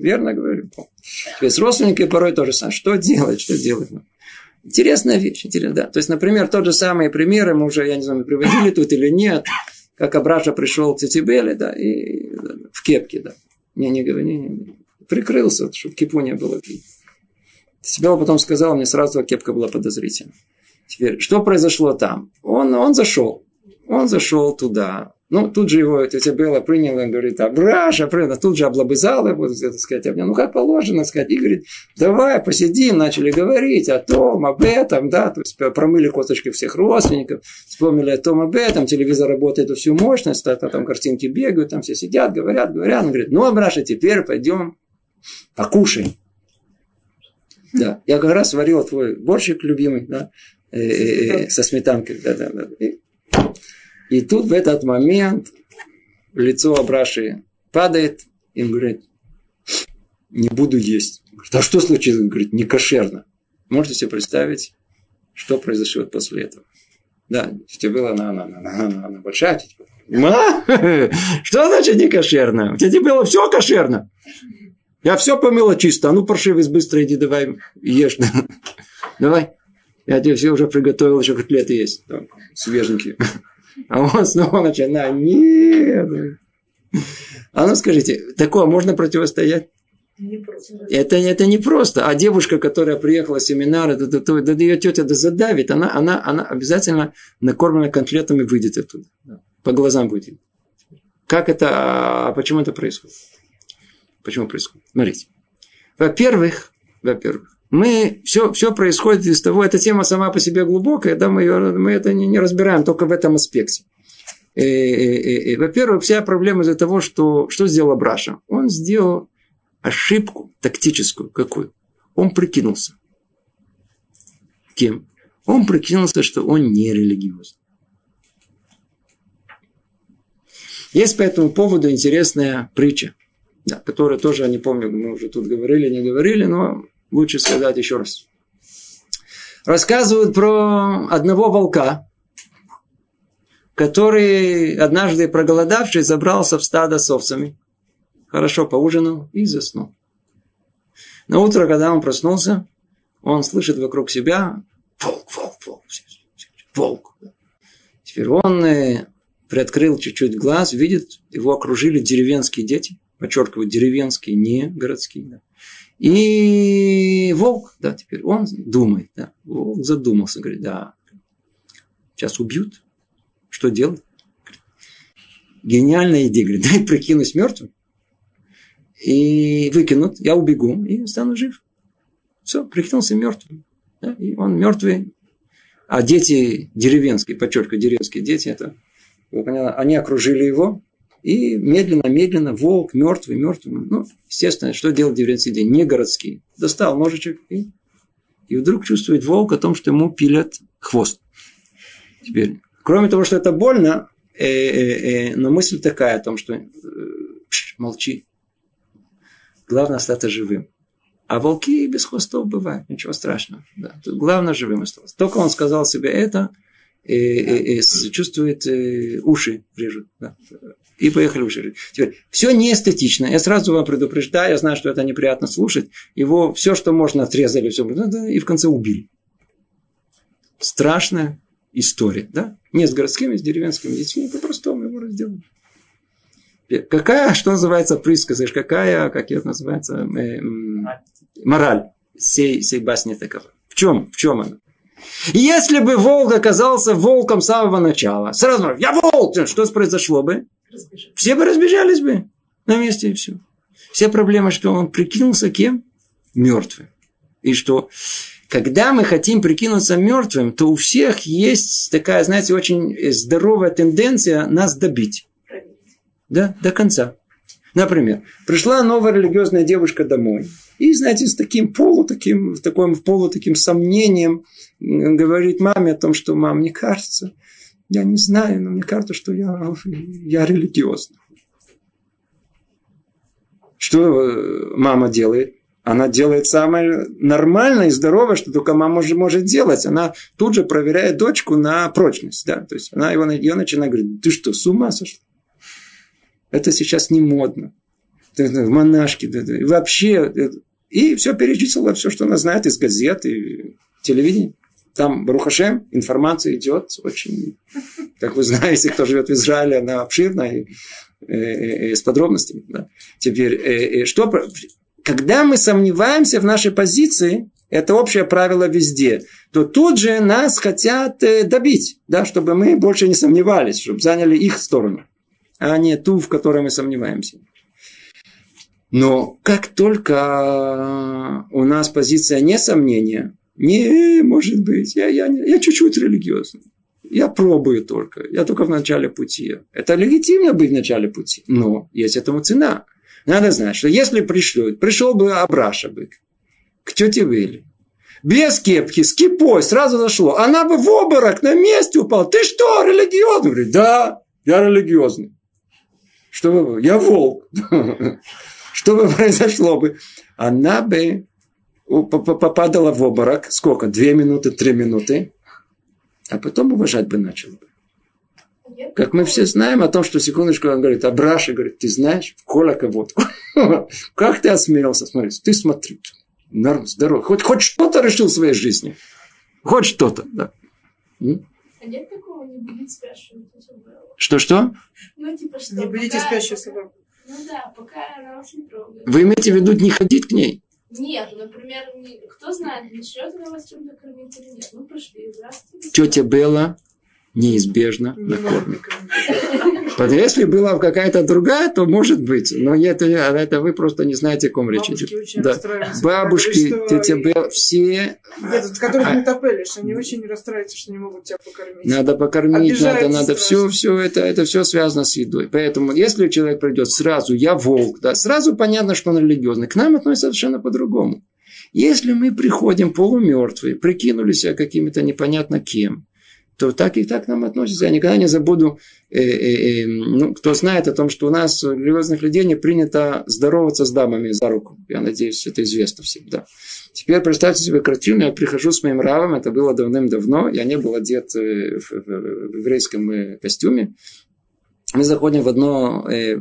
Верно говорю? То есть родственники порой то же самое. Что делать, что делать? Интересная вещь, интересная, да. То есть, например, тот же самый пример, мы уже, я не знаю, приводили тут или нет, как Абраша пришел к Тетибеле, да, и в кепке, да. Не, не говори, не, не, прикрылся, чтобы кипу не было. Тетибел потом сказал, мне сразу кепка была подозрительна. Теперь, что произошло там? Он, он зашел, он зашел туда, ну, тут же его тетя Белла приняла, говорит, Абраша, приняла, тут же облобызала его, так сказать, обнял. Ну, как положено, сказать. И говорит, давай посидим, начали говорить о том, об этом, да, то есть промыли косточки всех родственников, вспомнили о том, об этом, телевизор работает во всю мощность, а там картинки бегают, там все сидят, говорят, говорят. Он говорит, ну, Абраша, теперь пойдем покушаем. Да, я как раз варил твой борщик любимый, да, э, э, э, со сметанкой, да, да, да. И тут в этот момент лицо Абраши падает, и он говорит, не буду есть. Говорит, а что случилось? Он говорит, не кошерно. Можете себе представить, что произойдет после этого? Да, тетя была она, она, она, она, она большая тетя. А? Что значит не кошерно? У тебя было все кошерно. Я все помыла чисто. А ну, паршивец, быстро иди, давай ешь. Давай. Я тебе все уже приготовил, еще котлеты есть. Там, свеженькие. А он снова начинает, нет. А ну скажите, такое можно противостоять? Это, это не просто. А девушка, которая приехала с семинара, да, да, да, да ее тетя да задавит, она, она, она обязательно накормлена конфетами выйдет оттуда. По глазам будет. Как это, а почему это происходит? Почему происходит? Смотрите. Во-первых, во-первых, мы, все, все происходит из того, эта тема сама по себе глубокая, да, мы, ее, мы это не, не разбираем только в этом аспекте. И, и, и, во-первых, вся проблема из-за того, что, что сделал Браша. Он сделал ошибку тактическую. Какую? Он прикинулся. Кем? Он прикинулся, что он не религиозный. Есть по этому поводу интересная притча, да, которая тоже, не помню, мы уже тут говорили, не говорили, но лучше сказать еще раз. Рассказывают про одного волка, который однажды проголодавший забрался в стадо с овцами. Хорошо поужинал и заснул. На утро, когда он проснулся, он слышит вокруг себя волк, волк, волк, волк. Теперь он э, приоткрыл чуть-чуть глаз, видит, его окружили деревенские дети, подчеркиваю, деревенские, не городские. И волк, да, теперь он думает, да, волк задумался, говорит, да, сейчас убьют, что делать? Гениальная идея, говорит, дай прикинусь мертвым и выкинут, я убегу и стану жив. Все, прикинулся мертвым. Да, и он мертвый. А дети деревенские, подчеркиваю, деревенские дети, это, поняли, они окружили его, и медленно-медленно волк, мертвый, мертвый. Ну, естественно, что делать деревенские день? Не городские. Достал ножичек и, и вдруг чувствует волк о том, что ему пилят хвост. Теперь, кроме того, что это больно, э, э, э, но мысль такая о том, что э, пш, молчи. Главное остаться живым. А волки без хвостов бывают, ничего страшного. Да. Тут главное живым остался. Только он сказал себе это, и, и, и чувствует и, уши режут. Да. И поехали уши. Теперь, все не эстетично. Я сразу вам предупреждаю, я знаю, что это неприятно слушать. Его все, что можно, отрезали, все, и в конце убили. Страшная история, да? Не с городскими, с деревенскими детьми, по-простому его разделали. Какая, что называется, присказка, какая, как это называется, э, мораль сей, сей басни такова? В чем? В чем она? Если бы волк оказался волком с самого начала, сразу, я волк, что произошло бы? Все бы разбежались бы на месте и все. Вся проблема, что он прикинулся кем? Мертвым. И что когда мы хотим прикинуться мертвым, то у всех есть такая, знаете, очень здоровая тенденция нас добить. Да, до конца. Например, пришла новая религиозная девушка домой. И, знаете, с таким полу, таким, в таком полу таким сомнением говорит маме о том, что, мам, мне кажется, я не знаю, но мне кажется, что я, я религиозна. Что э, мама делает? Она делает самое нормальное и здоровое, что только мама может, может делать. Она тут же проверяет дочку на прочность. Да? То есть она его, ее начинает говорить, ты что, с ума сошла? Это сейчас не модно. Монашки. Да, да. И вообще. Э, и все перечислила, все, что она знает из газет и телевидения. Там, Барухашем, информация идет очень, как вы знаете, кто живет в Израиле, она обширная и, и, и, и с подробностями. Да. Теперь, и, что, когда мы сомневаемся в нашей позиции, это общее правило везде, то тут же нас хотят э, добить, да, чтобы мы больше не сомневались, чтобы заняли их сторону, а не ту, в которой мы сомневаемся. Но как только у нас позиция не сомнения, не, может быть, я, я, я чуть-чуть религиозный. Я пробую только. Я только в начале пути. Это легитимно быть в начале пути. Но есть этому цена. Надо знать, что если пришлют, пришел бы Абраша бы к тете Вилли, без кепки, с кипой, сразу зашло. Она бы в обморок на месте упала. Ты что, религиозный? Говорит, да, я религиозный. Что бы, я волк. Что бы произошло бы? Она бы попадала в обморок, сколько? Две минуты, три минуты, а потом уважать бы начала бы. Как мы все знаем о том, что секундочку он говорит, а Браша говорит, ты знаешь, кола кого-то. Как ты осмелился? Смотри, ты смотри, норм, здорово. Хоть, хоть что-то решил в своей жизни. Хоть что-то, да. А нет такого, не будить спящую Что-что? Ну, типа, что Не будите спящую собаку. Ну да, пока она вас не трогает. Вы имеете в виду не ходить к ней? Нет, например, кто знает, начнет она вас чем-то кормить или нет. Ну, пошли, здравствуйте. Тетя Белла неизбежно накормит. Вот если была какая-то другая, то может быть. Но это, это вы просто не знаете, о ком речь идет. Да. Бабушки, тетя Белла, все... Нет, которых а... не топелишь, они очень расстраиваются, что не могут тебя покормить. Надо покормить, надо, надо. Все, все это, это все связано с едой. Поэтому, если человек придет сразу, я волк, да, сразу понятно, что он религиозный. К нам относится совершенно по-другому. Если мы приходим полумертвые, прикинули себя какими-то непонятно кем, то так и так к нам относятся. Я никогда не забуду, э, э, э, ну, кто знает о том, что у нас у религиозных людей не принято здороваться с дамами за руку. Я надеюсь, это известно всем. Да. Теперь представьте себе картину, я прихожу с моим равом, это было давным-давно, я не был одет э, в, в, в еврейском э, костюме. Мы заходим в одно э,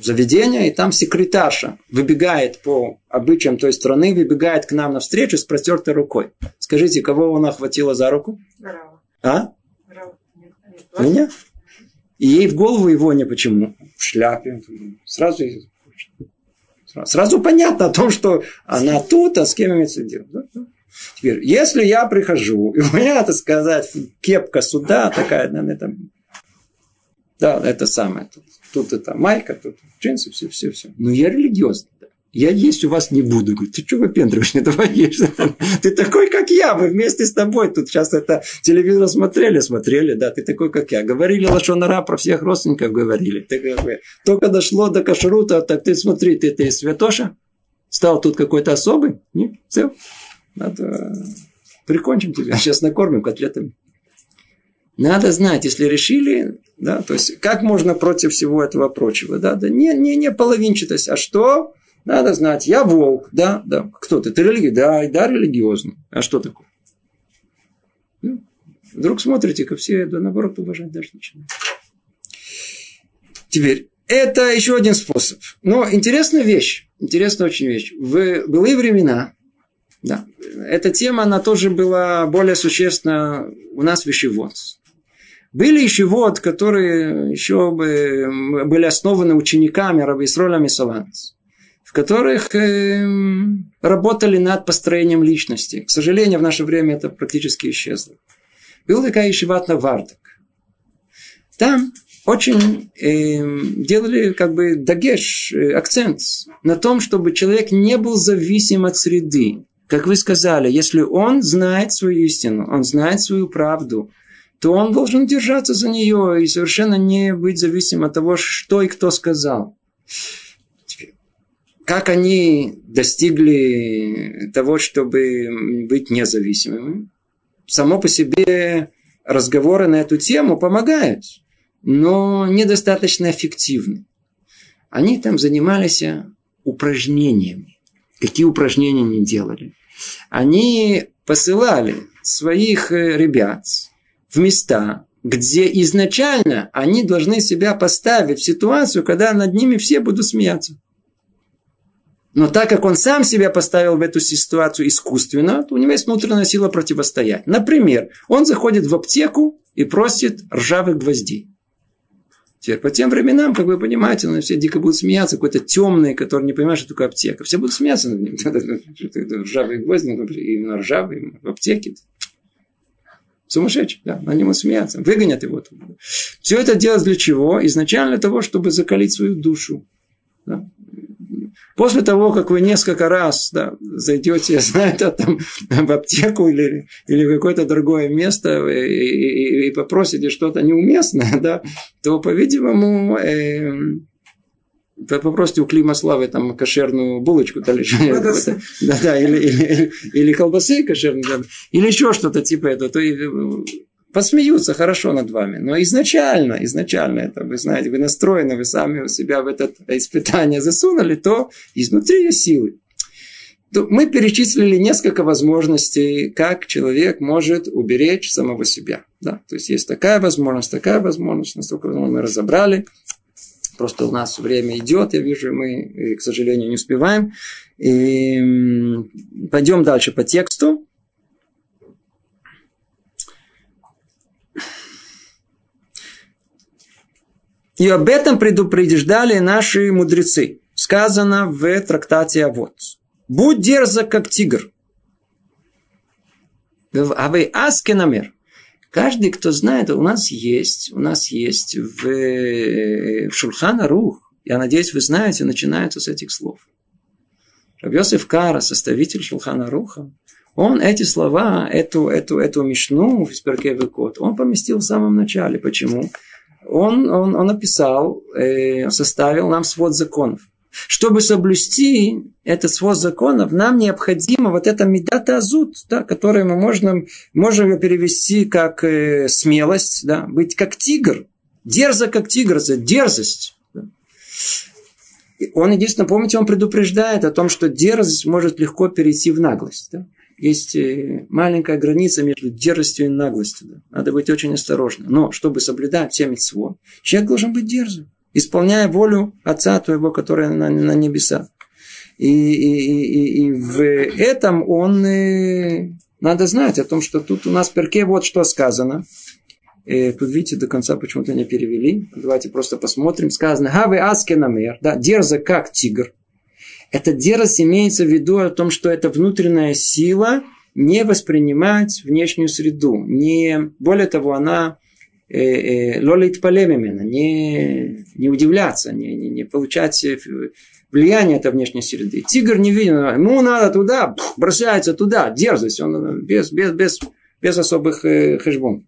заведение, и там секретарша выбегает по обычаям той страны, выбегает к нам навстречу с простертой рукой. Скажите, кого она охватила за руку? А? Меня? И ей в голову его не почему. В шляпе. Сразу, сразу понятно о том, что она тут, а с кем имеется дело. Теперь, если я прихожу, и у меня, так сказать, кепка сюда такая, наверное, там, да, это самое. Тут, тут это майка, тут джинсы, все, все, все. Но я религиозный. Я есть у вас не буду. Говорю, ты что выпендриваешь? Не давай ешь. Ты такой, как я. Мы вместе с тобой тут сейчас это телевизор смотрели, смотрели. Да, ты такой, как я. Говорили лошонара про всех родственников говорили. Ты, только дошло до кашрута, так ты смотри, ты, ты святоша? Стал тут какой-то особый? Нет, все. Надо... Прикончим тебя. Сейчас накормим котлетами. Надо знать, если решили, да, то есть как можно против всего этого прочего, да, да не, не, не половинчатость, а что? Надо знать, я волк, да, да. Кто ты? Ты религиозный? Да, да, религиозный. А что такое? Ну, вдруг смотрите, как все, да, наоборот, уважать даже начинают. Теперь, это еще один способ. Но интересная вещь, интересная очень вещь. В былые времена, да, эта тема, она тоже была более существенна у нас в Вещевод. Были еще вот, которые еще были основаны учениками Раби Исроля Мисаланс, в которых э, работали над построением личности. К сожалению, в наше время это практически исчезло. Была такая Ишиват Вардак. Там очень э, делали как бы дагеш, э, акцент на том, чтобы человек не был зависим от среды. Как вы сказали, если он знает свою истину, он знает свою правду, то он должен держаться за нее и совершенно не быть зависим от того, что и кто сказал. Как они достигли того, чтобы быть независимыми? Само по себе разговоры на эту тему помогают, но недостаточно эффективны. Они там занимались упражнениями. Какие упражнения они делали? Они посылали своих э, ребят в места, где изначально они должны себя поставить в ситуацию, когда над ними все будут смеяться. Но так как он сам себя поставил в эту ситуацию искусственно, то у него есть внутренняя сила противостоять. Например, он заходит в аптеку и просит ржавых гвоздей. Теперь по тем временам, как вы понимаете, ну, все дико будут смеяться, какой-то темный, который не понимает, что такое аптека. Все будут смеяться над ним. Ржавые гвозди, именно ржавые в аптеке. Сумасшедший, да, на него смеяться, выгонят его. Все это делать для чего? Изначально для того, чтобы закалить свою душу. Да? После того, как вы несколько раз да, зайдете, я знаю, это, там, в аптеку или, или в какое-то другое место и, и, и попросите что-то неуместное, да, то, по-видимому, э, попросите у Клима Славы там кошерную булочку, да, да, да, или, или, или колбасы кошерные, или еще что-то типа этого, то посмеются хорошо над вами. Но изначально, изначально это, вы знаете, вы настроены, вы сами себя в это испытание засунули, то изнутри есть силы. Мы перечислили несколько возможностей, как человек может уберечь самого себя. Да? То есть есть такая возможность, такая возможность, настолько мы разобрали. Просто у нас время идет, я вижу, мы, к сожалению, не успеваем. И пойдем дальше по тексту. И об этом предупреждали наши мудрецы. Сказано в трактате Авод. Будь дерзок, как тигр. А вы аскенамер. Каждый, кто знает, у нас есть, у нас есть в, в Шульхана Рух, я надеюсь, вы знаете, начинается с этих слов. Рабьосиф Кара, составитель Шулхана Руха, он эти слова, эту, эту, эту мишну в Перкевикот, он поместил в самом начале. Почему? он, он, он написал, э, составил нам свод законов. Чтобы соблюсти этот свод законов, нам необходимо вот это медата азут, да, которое мы можем, можем перевести как э, смелость, да, быть как тигр, дерзо как тигр, дерзость. Да. Он единственное, помните, он предупреждает о том, что дерзость может легко перейти в наглость. Да есть э, маленькая граница между дерзостью и наглостью. Да. Надо быть очень осторожным. Но чтобы соблюдать все митцво, человек должен быть дерзым, исполняя волю Отца твоего, который на, на небесах. И, и, и, и в этом он э, надо знать о том, что тут у нас в перке вот что сказано. Э, тут видите, до конца почему-то не перевели. Давайте просто посмотрим. Сказано, хавы аскенамер, да, дерза как тигр. Эта дерзость имеется в виду о том, что это внутренняя сила не воспринимать внешнюю среду. Не, более того, она э, э, лолит полемимена, не, не удивляться, не, не, не получать влияние этой внешней среды. Тигр не виден, ему надо туда, бросается туда, дерзость, он без, без, без, без особых э, хэшбон.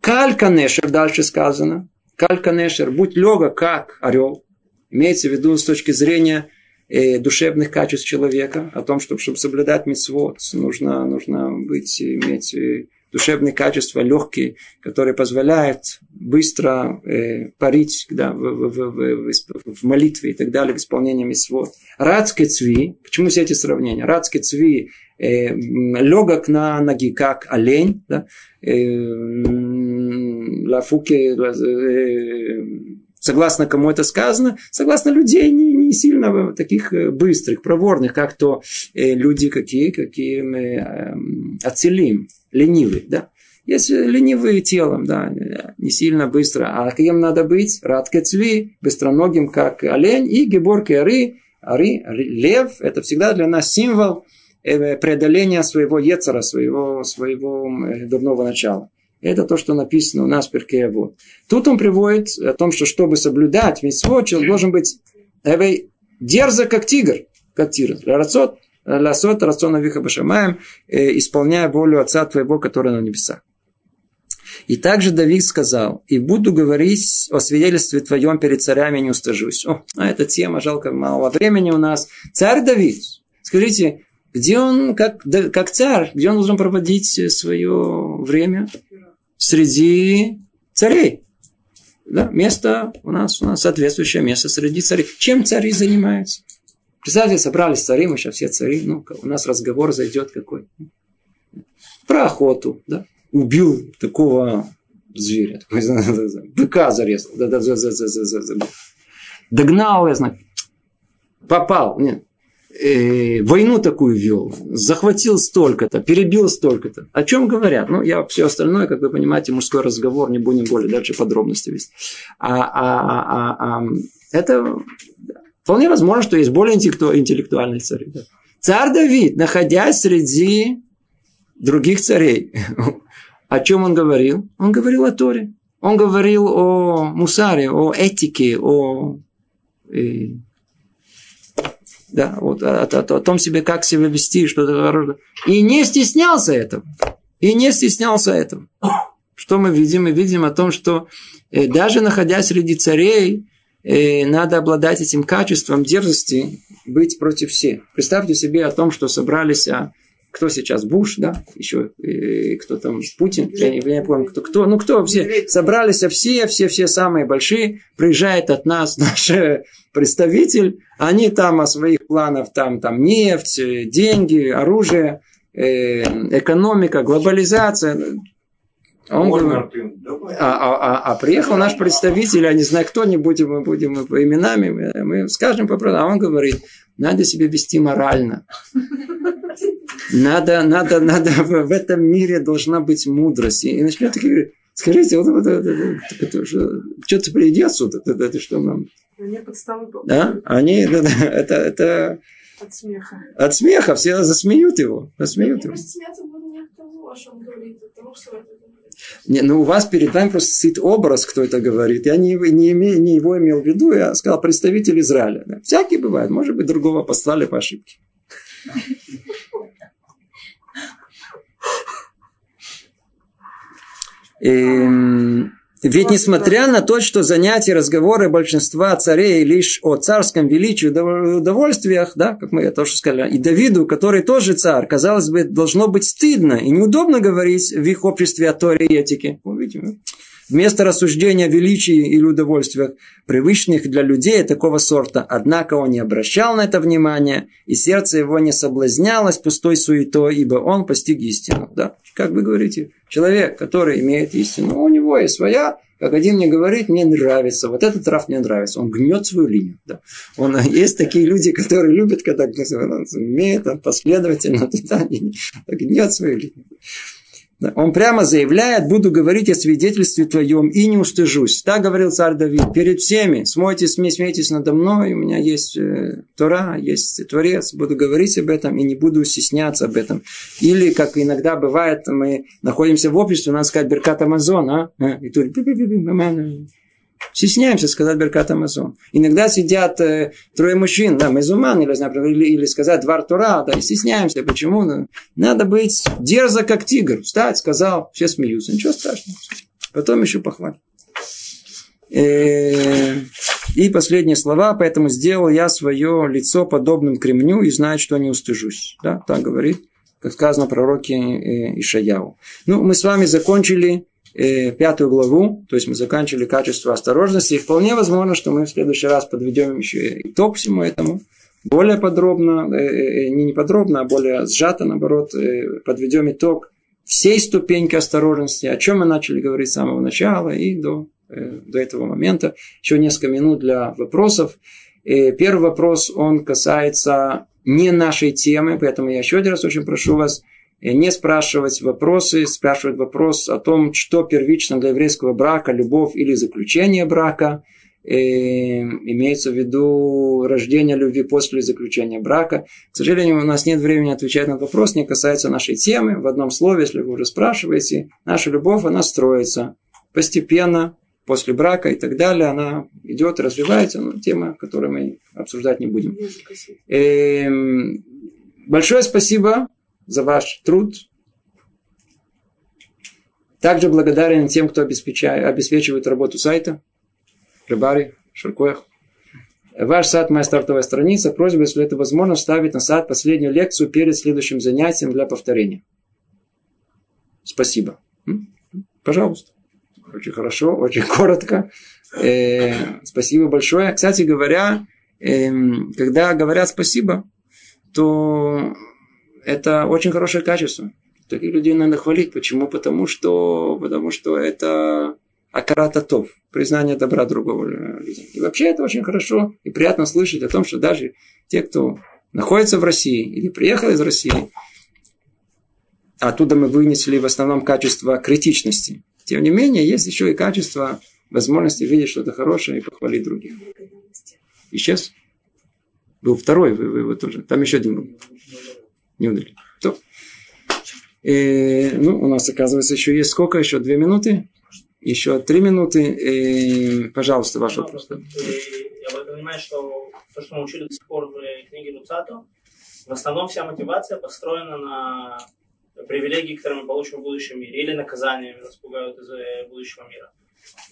Кальканешер, дальше сказано, кальканешер, будь лега, как орел. Имеется в виду с точки зрения э, душевных качеств человека, о том, что, чтобы соблюдать митцвот, нужно, нужно быть, иметь э, душевные качества легкие, которые позволяют быстро э, парить да, в, в, в, в, в молитве и так далее, в исполнении митцвот. Радский цви, почему все эти сравнения? Радский цви э, легок на ноги, как олень, да, э, лафуке, э, согласно кому это сказано, согласно людей не, не сильно таких э, быстрых, проворных, как то э, люди какие, какие э, оцелим, ленивые, да. Есть ленивые телом, да, не сильно быстро. А кем надо быть? Рад цви, быстроногим, как олень, и гебор ары, ары, лев, это всегда для нас символ преодоления своего ецера, своего, своего дурного начала. Это то, что написано у нас в Перке вот. Тут он приводит о том, что чтобы соблюдать митцвот, человек должен быть эвей, дерзок, как тигр, как тигр. Рацот, ласот, рациона виха башамаем, э, исполняя волю Отца твоего, который на небесах. И также Давид сказал, и буду говорить о свидетельстве твоем перед царями, не устажусь. О, а эта тема, жалко, мало времени у нас. Царь Давид, скажите, где он, как, как царь, где он должен проводить свое время? среди царей. Да, место у нас, у нас соответствующее место среди царей. Чем цари занимаются? Представьте, собрались цари, мы сейчас все цари, ну, у нас разговор зайдет какой. Про охоту, да. Убил такого зверя, быка зарезал, догнал, я знаю, попал, нет, э, войну такую вел, захватил столько-то, перебил столько-то. О чем говорят? Ну, я все остальное, как вы понимаете, мужской разговор, не будем более дальше подробности вести. А, а, а, а, а, это вполне возможно, что есть более интеллектуальные цари. Да. Царь Давид, находясь среди других царей, о чем он говорил? Он говорил о Торе. Он говорил о мусаре, о этике, о э, да, вот о, о, о том себе, как себя вести, что-то И не стеснялся этого. И не стеснялся этого. Что мы видим? Мы видим о том, что э, даже находясь среди царей, э, надо обладать этим качеством дерзости, быть против всех. Представьте себе о том, что собрались а, кто сейчас Буш, да, еще и кто там Путин, я не, я не помню, кто, кто, ну кто, все собрались все, все, все самые большие, приезжает от нас наш э, представитель, они там о своих планах, там, там нефть, деньги, оружие, э, экономика, глобализация, он говорит, а, а, а, а приехал наш представитель, я не знаю кто, не будем, мы будем по именами, мы, мы скажем по а он говорит, надо себя вести морально. Надо, надо, надо, в этом мире должна быть мудрость. И начнет говорить, скажите, вот, вот, вот, это, что, что ты приди отсюда, это, это что нам? Они подставы Да? Они, да, это, это... От смеха. От смеха, все засмеют его. Засмеют его. смеяться буду не от того, о чем говорит, от того, что это не, ну, у вас перед вами просто сит образ, кто это говорит. Я не, не, име, не его имел в виду, я сказал представитель Израиля. Да. Всякий бывает. Может быть, другого послали по ошибке. И, эм, ведь несмотря на то, что занятия, разговоры большинства царей лишь о царском величии, удовольствиях, да, как мы тоже сказали, и Давиду, который тоже царь, казалось бы, должно быть стыдно и неудобно говорить в их обществе о Торе и этике. Вы видите, Вместо рассуждения о величии или удовольствиях, привычных для людей такого сорта, однако он не обращал на это внимания, и сердце его не соблазнялось пустой суетой, ибо он постиг истину. Да? Как вы говорите, человек, который имеет истину, у него есть своя, как один мне говорит, мне нравится, вот этот трав мне нравится, он гнет свою линию. Да. Он, есть такие люди, которые любят, когда имеет он последовательно, туда, гнет свою линию. Он прямо заявляет, буду говорить о свидетельстве твоем и не устыжусь. Так говорил царь Давид. Перед всеми смойтесь, смейтесь надо мной. У меня есть э, Тора, есть Творец. Буду говорить об этом и не буду стесняться об этом. Или, как иногда бывает, мы находимся в обществе, у нас сказать Беркат Амазон, а? И тут Стесняемся сказать Беркат Амазон. Иногда сидят э, трое мужчин, да, мезуман, или, например, или, или сказать Двар Тура, да, и стесняемся. Почему? Ну, надо быть дерзо, как тигр. Встать, сказал, все смеются. Ничего страшного. Потом еще похвалят. Э, и последние слова, поэтому сделал я свое лицо подобным кремню и знаю, что не устыжусь. Да, так говорит, как сказано пророке э, Ишаяу. Ну, мы с вами закончили э, пятую главу, то есть мы заканчивали качество осторожности, и вполне возможно, что мы в следующий раз подведем еще итог всему этому, более подробно, э, э, не не подробно, а более сжато, наоборот, э, подведем итог всей ступеньки осторожности, о чем мы начали говорить с самого начала и до, э, до этого момента. Еще несколько минут для вопросов. Э, первый вопрос, он касается не нашей темы, поэтому я еще один раз очень прошу вас э, не спрашивать вопросы, спрашивать вопрос о том, что первично для еврейского брака, любовь или заключение брака. И имеется в виду рождение любви после заключения брака. К сожалению, у нас нет времени отвечать на этот вопрос, не касается нашей темы. В одном слове, если вы уже спрашиваете, наша любовь, она строится постепенно, после брака и так далее, она идет, развивается, но тема, которую мы обсуждать не будем. Эм, большое спасибо за ваш труд. Также благодарен тем, кто обеспечивает работу сайта. Рыбари, Шуркоях. Ваш сайт моя стартовая страница. Просьба, если это возможно, вставить на сайт последнюю лекцию перед следующим занятием для повторения. Спасибо. Пожалуйста. Очень хорошо, очень коротко. Э, спасибо большое. Кстати говоря, э, когда говорят спасибо, то это очень хорошее качество. Таких людей надо хвалить. Почему? Потому что, потому что это акарататов, признание добра другого людей. И вообще это очень хорошо и приятно слышать о том, что даже те, кто находится в России или приехал из России, оттуда мы вынесли в основном качество критичности. Тем не менее, есть еще и качество возможности видеть что-то хорошее и похвалить других. Исчез? Был второй вы, вы, вы тоже. Там еще один был. Не удалили. То. И, ну, у нас, оказывается, еще есть сколько? Еще две минуты? Еще три минуты. И, пожалуйста, ваш вопрос. Я понимаю, что то, что мы учили до сих пор в книге Луцато, в основном вся мотивация построена на привилегии, которые мы получим в будущем мире, или наказания нас пугают из э, будущего мира.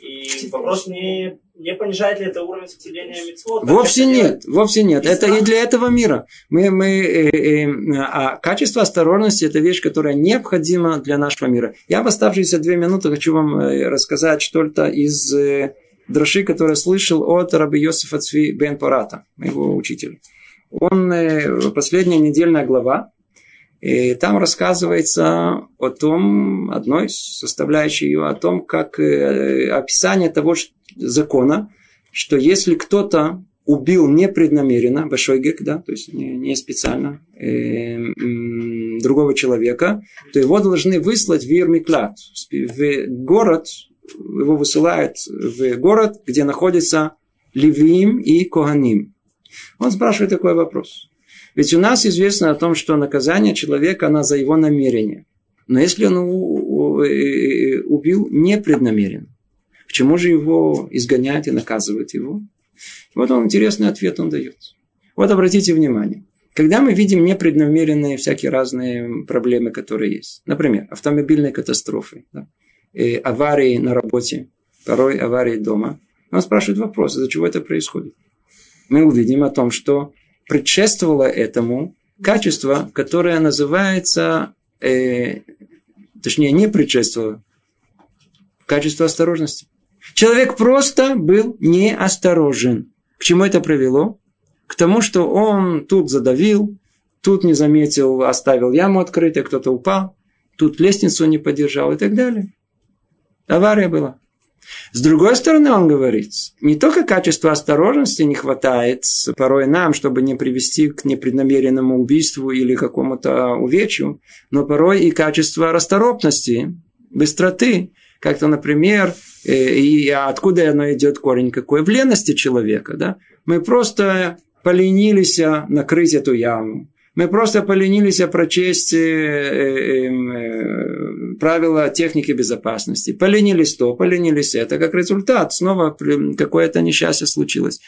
И вопрос не, не понижает ли это уровень соблюдения митцвот? Вовсе нет, вовсе нет. Это и для этого мира. Мы, мы, э, э, а качество осторожности – это вещь, которая необходима для нашего мира. Я в оставшиеся две минуты хочу вам э, рассказать что-то из э, дроши, который слышал от раби Йосифа Цви Бен Парата, моего учителя. Он, э, последняя недельная глава, и там рассказывается о том, одной составляющей ее, о том, как э, описание того закона, что если кто-то убил непреднамеренно, большой гек, да, то есть не, не специально, э, э, другого человека, то его должны выслать в Ирмиклад, в город, его высылают в город, где находится Левиим и Коганим. Он спрашивает такой вопрос. Ведь у нас известно о том, что наказание человека, оно за его намерение. Но если он убил непреднамеренно, к чему же его изгонять и наказывать его? Вот он интересный ответ он дает. Вот обратите внимание. Когда мы видим непреднамеренные всякие разные проблемы, которые есть. Например, автомобильные катастрофы, да, аварии на работе, порой аварии дома. Он спрашивает вопрос, из-за чего это происходит. Мы увидим о том, что предшествовало этому качество, которое называется, э, точнее, не предшествовало, качество осторожности. Человек просто был неосторожен. К чему это привело? К тому, что он тут задавил, тут не заметил, оставил яму открытой, кто-то упал, тут лестницу не поддержал и так далее. Авария была. С другой стороны, он говорит, не только качества осторожности не хватает порой нам, чтобы не привести к непреднамеренному убийству или какому-то увечью, но порой и качество расторопности, быстроты, как-то, например, э, и откуда оно идет корень какой? В лености человека, да? Мы просто поленились накрыть эту яму. Мы просто поленились прочесть э, э, эм, э, правила техники безопасности. Поленились то, поленились это. Как результат снова какое-то несчастье случилось.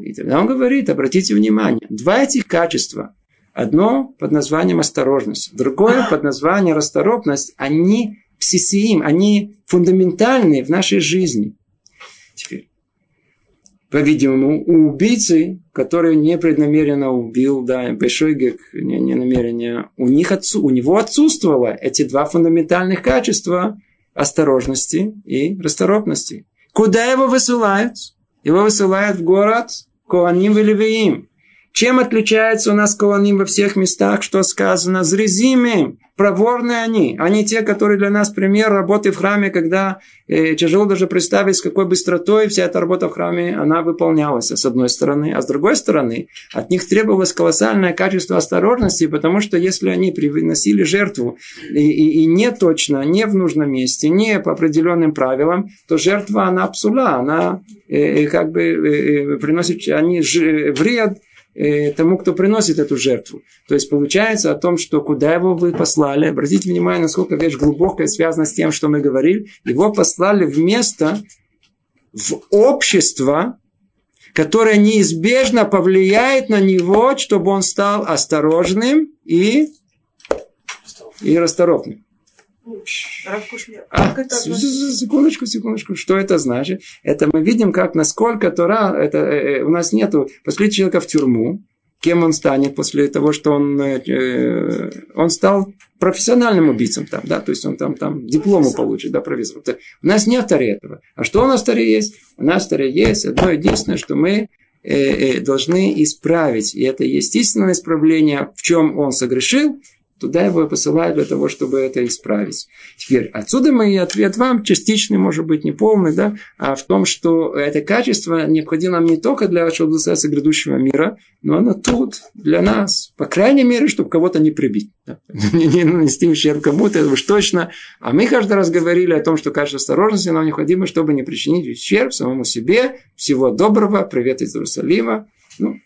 И тогда он говорит, обратите внимание, два этих качества. Одно под названием осторожность, другое под названием расторопность. Они псисиим, они фундаментальные в нашей жизни. Теперь, по-видимому, у убийцы, который непреднамеренно убил, да, большой гек, не, не намерение, у, них отсу, у него отсутствовало эти два фундаментальных качества, осторожности и расторопности. Куда его высылают? Его высылают в город Коаним и Левиим. Чем отличается у нас Коаним во всех местах, что сказано? Зрезимым. Проворные они. Они те, которые для нас пример работы в храме, когда э, тяжело даже представить, с какой быстротой вся эта работа в храме, она выполнялась, с одной стороны. А с другой стороны, от них требовалось колоссальное качество осторожности, потому что если они приносили жертву и, и, и не точно, не в нужном месте, не по определенным правилам, то жертва, она псула, она э, э как бы э, э приносит, они ж, вред, Э, тому, кто приносит эту жертву. То есть получается о том, что куда его вы послали, обратите внимание, насколько вещь глубокая связана с тем, что мы говорили, его послали в место, в общество, которое неизбежно повлияет на него, чтобы он стал осторожным и, и расторопным. А, секундочку, секундочку. Что это значит? Это мы видим, как насколько Тора, это, э, э, у нас нету, после человека в тюрьму, кем он станет после того, что он, э, он стал профессиональным убийцем там, да, то есть он там, там диплому получит, да, профессор. У нас нет Торе этого. А что у нас Торе есть? У нас Торе есть одно единственное, что мы э, э, должны исправить. И это естественное исправление, в чем он согрешил, Туда его посылают для того, чтобы это исправить. Теперь, отсюда мой ответ вам, частичный, может быть, не полный, да, а в том, что это качество необходимо нам не только для вашего благословения грядущего мира, но оно тут для нас. По крайней мере, чтобы кого-то не прибить. Да. Не, не нанести ущерб кому-то, это уж точно. А мы каждый раз говорили о том, что качество осторожности нам необходимо, чтобы не причинить ущерб самому себе. Всего доброго. Привет из Иерусалима. Ну,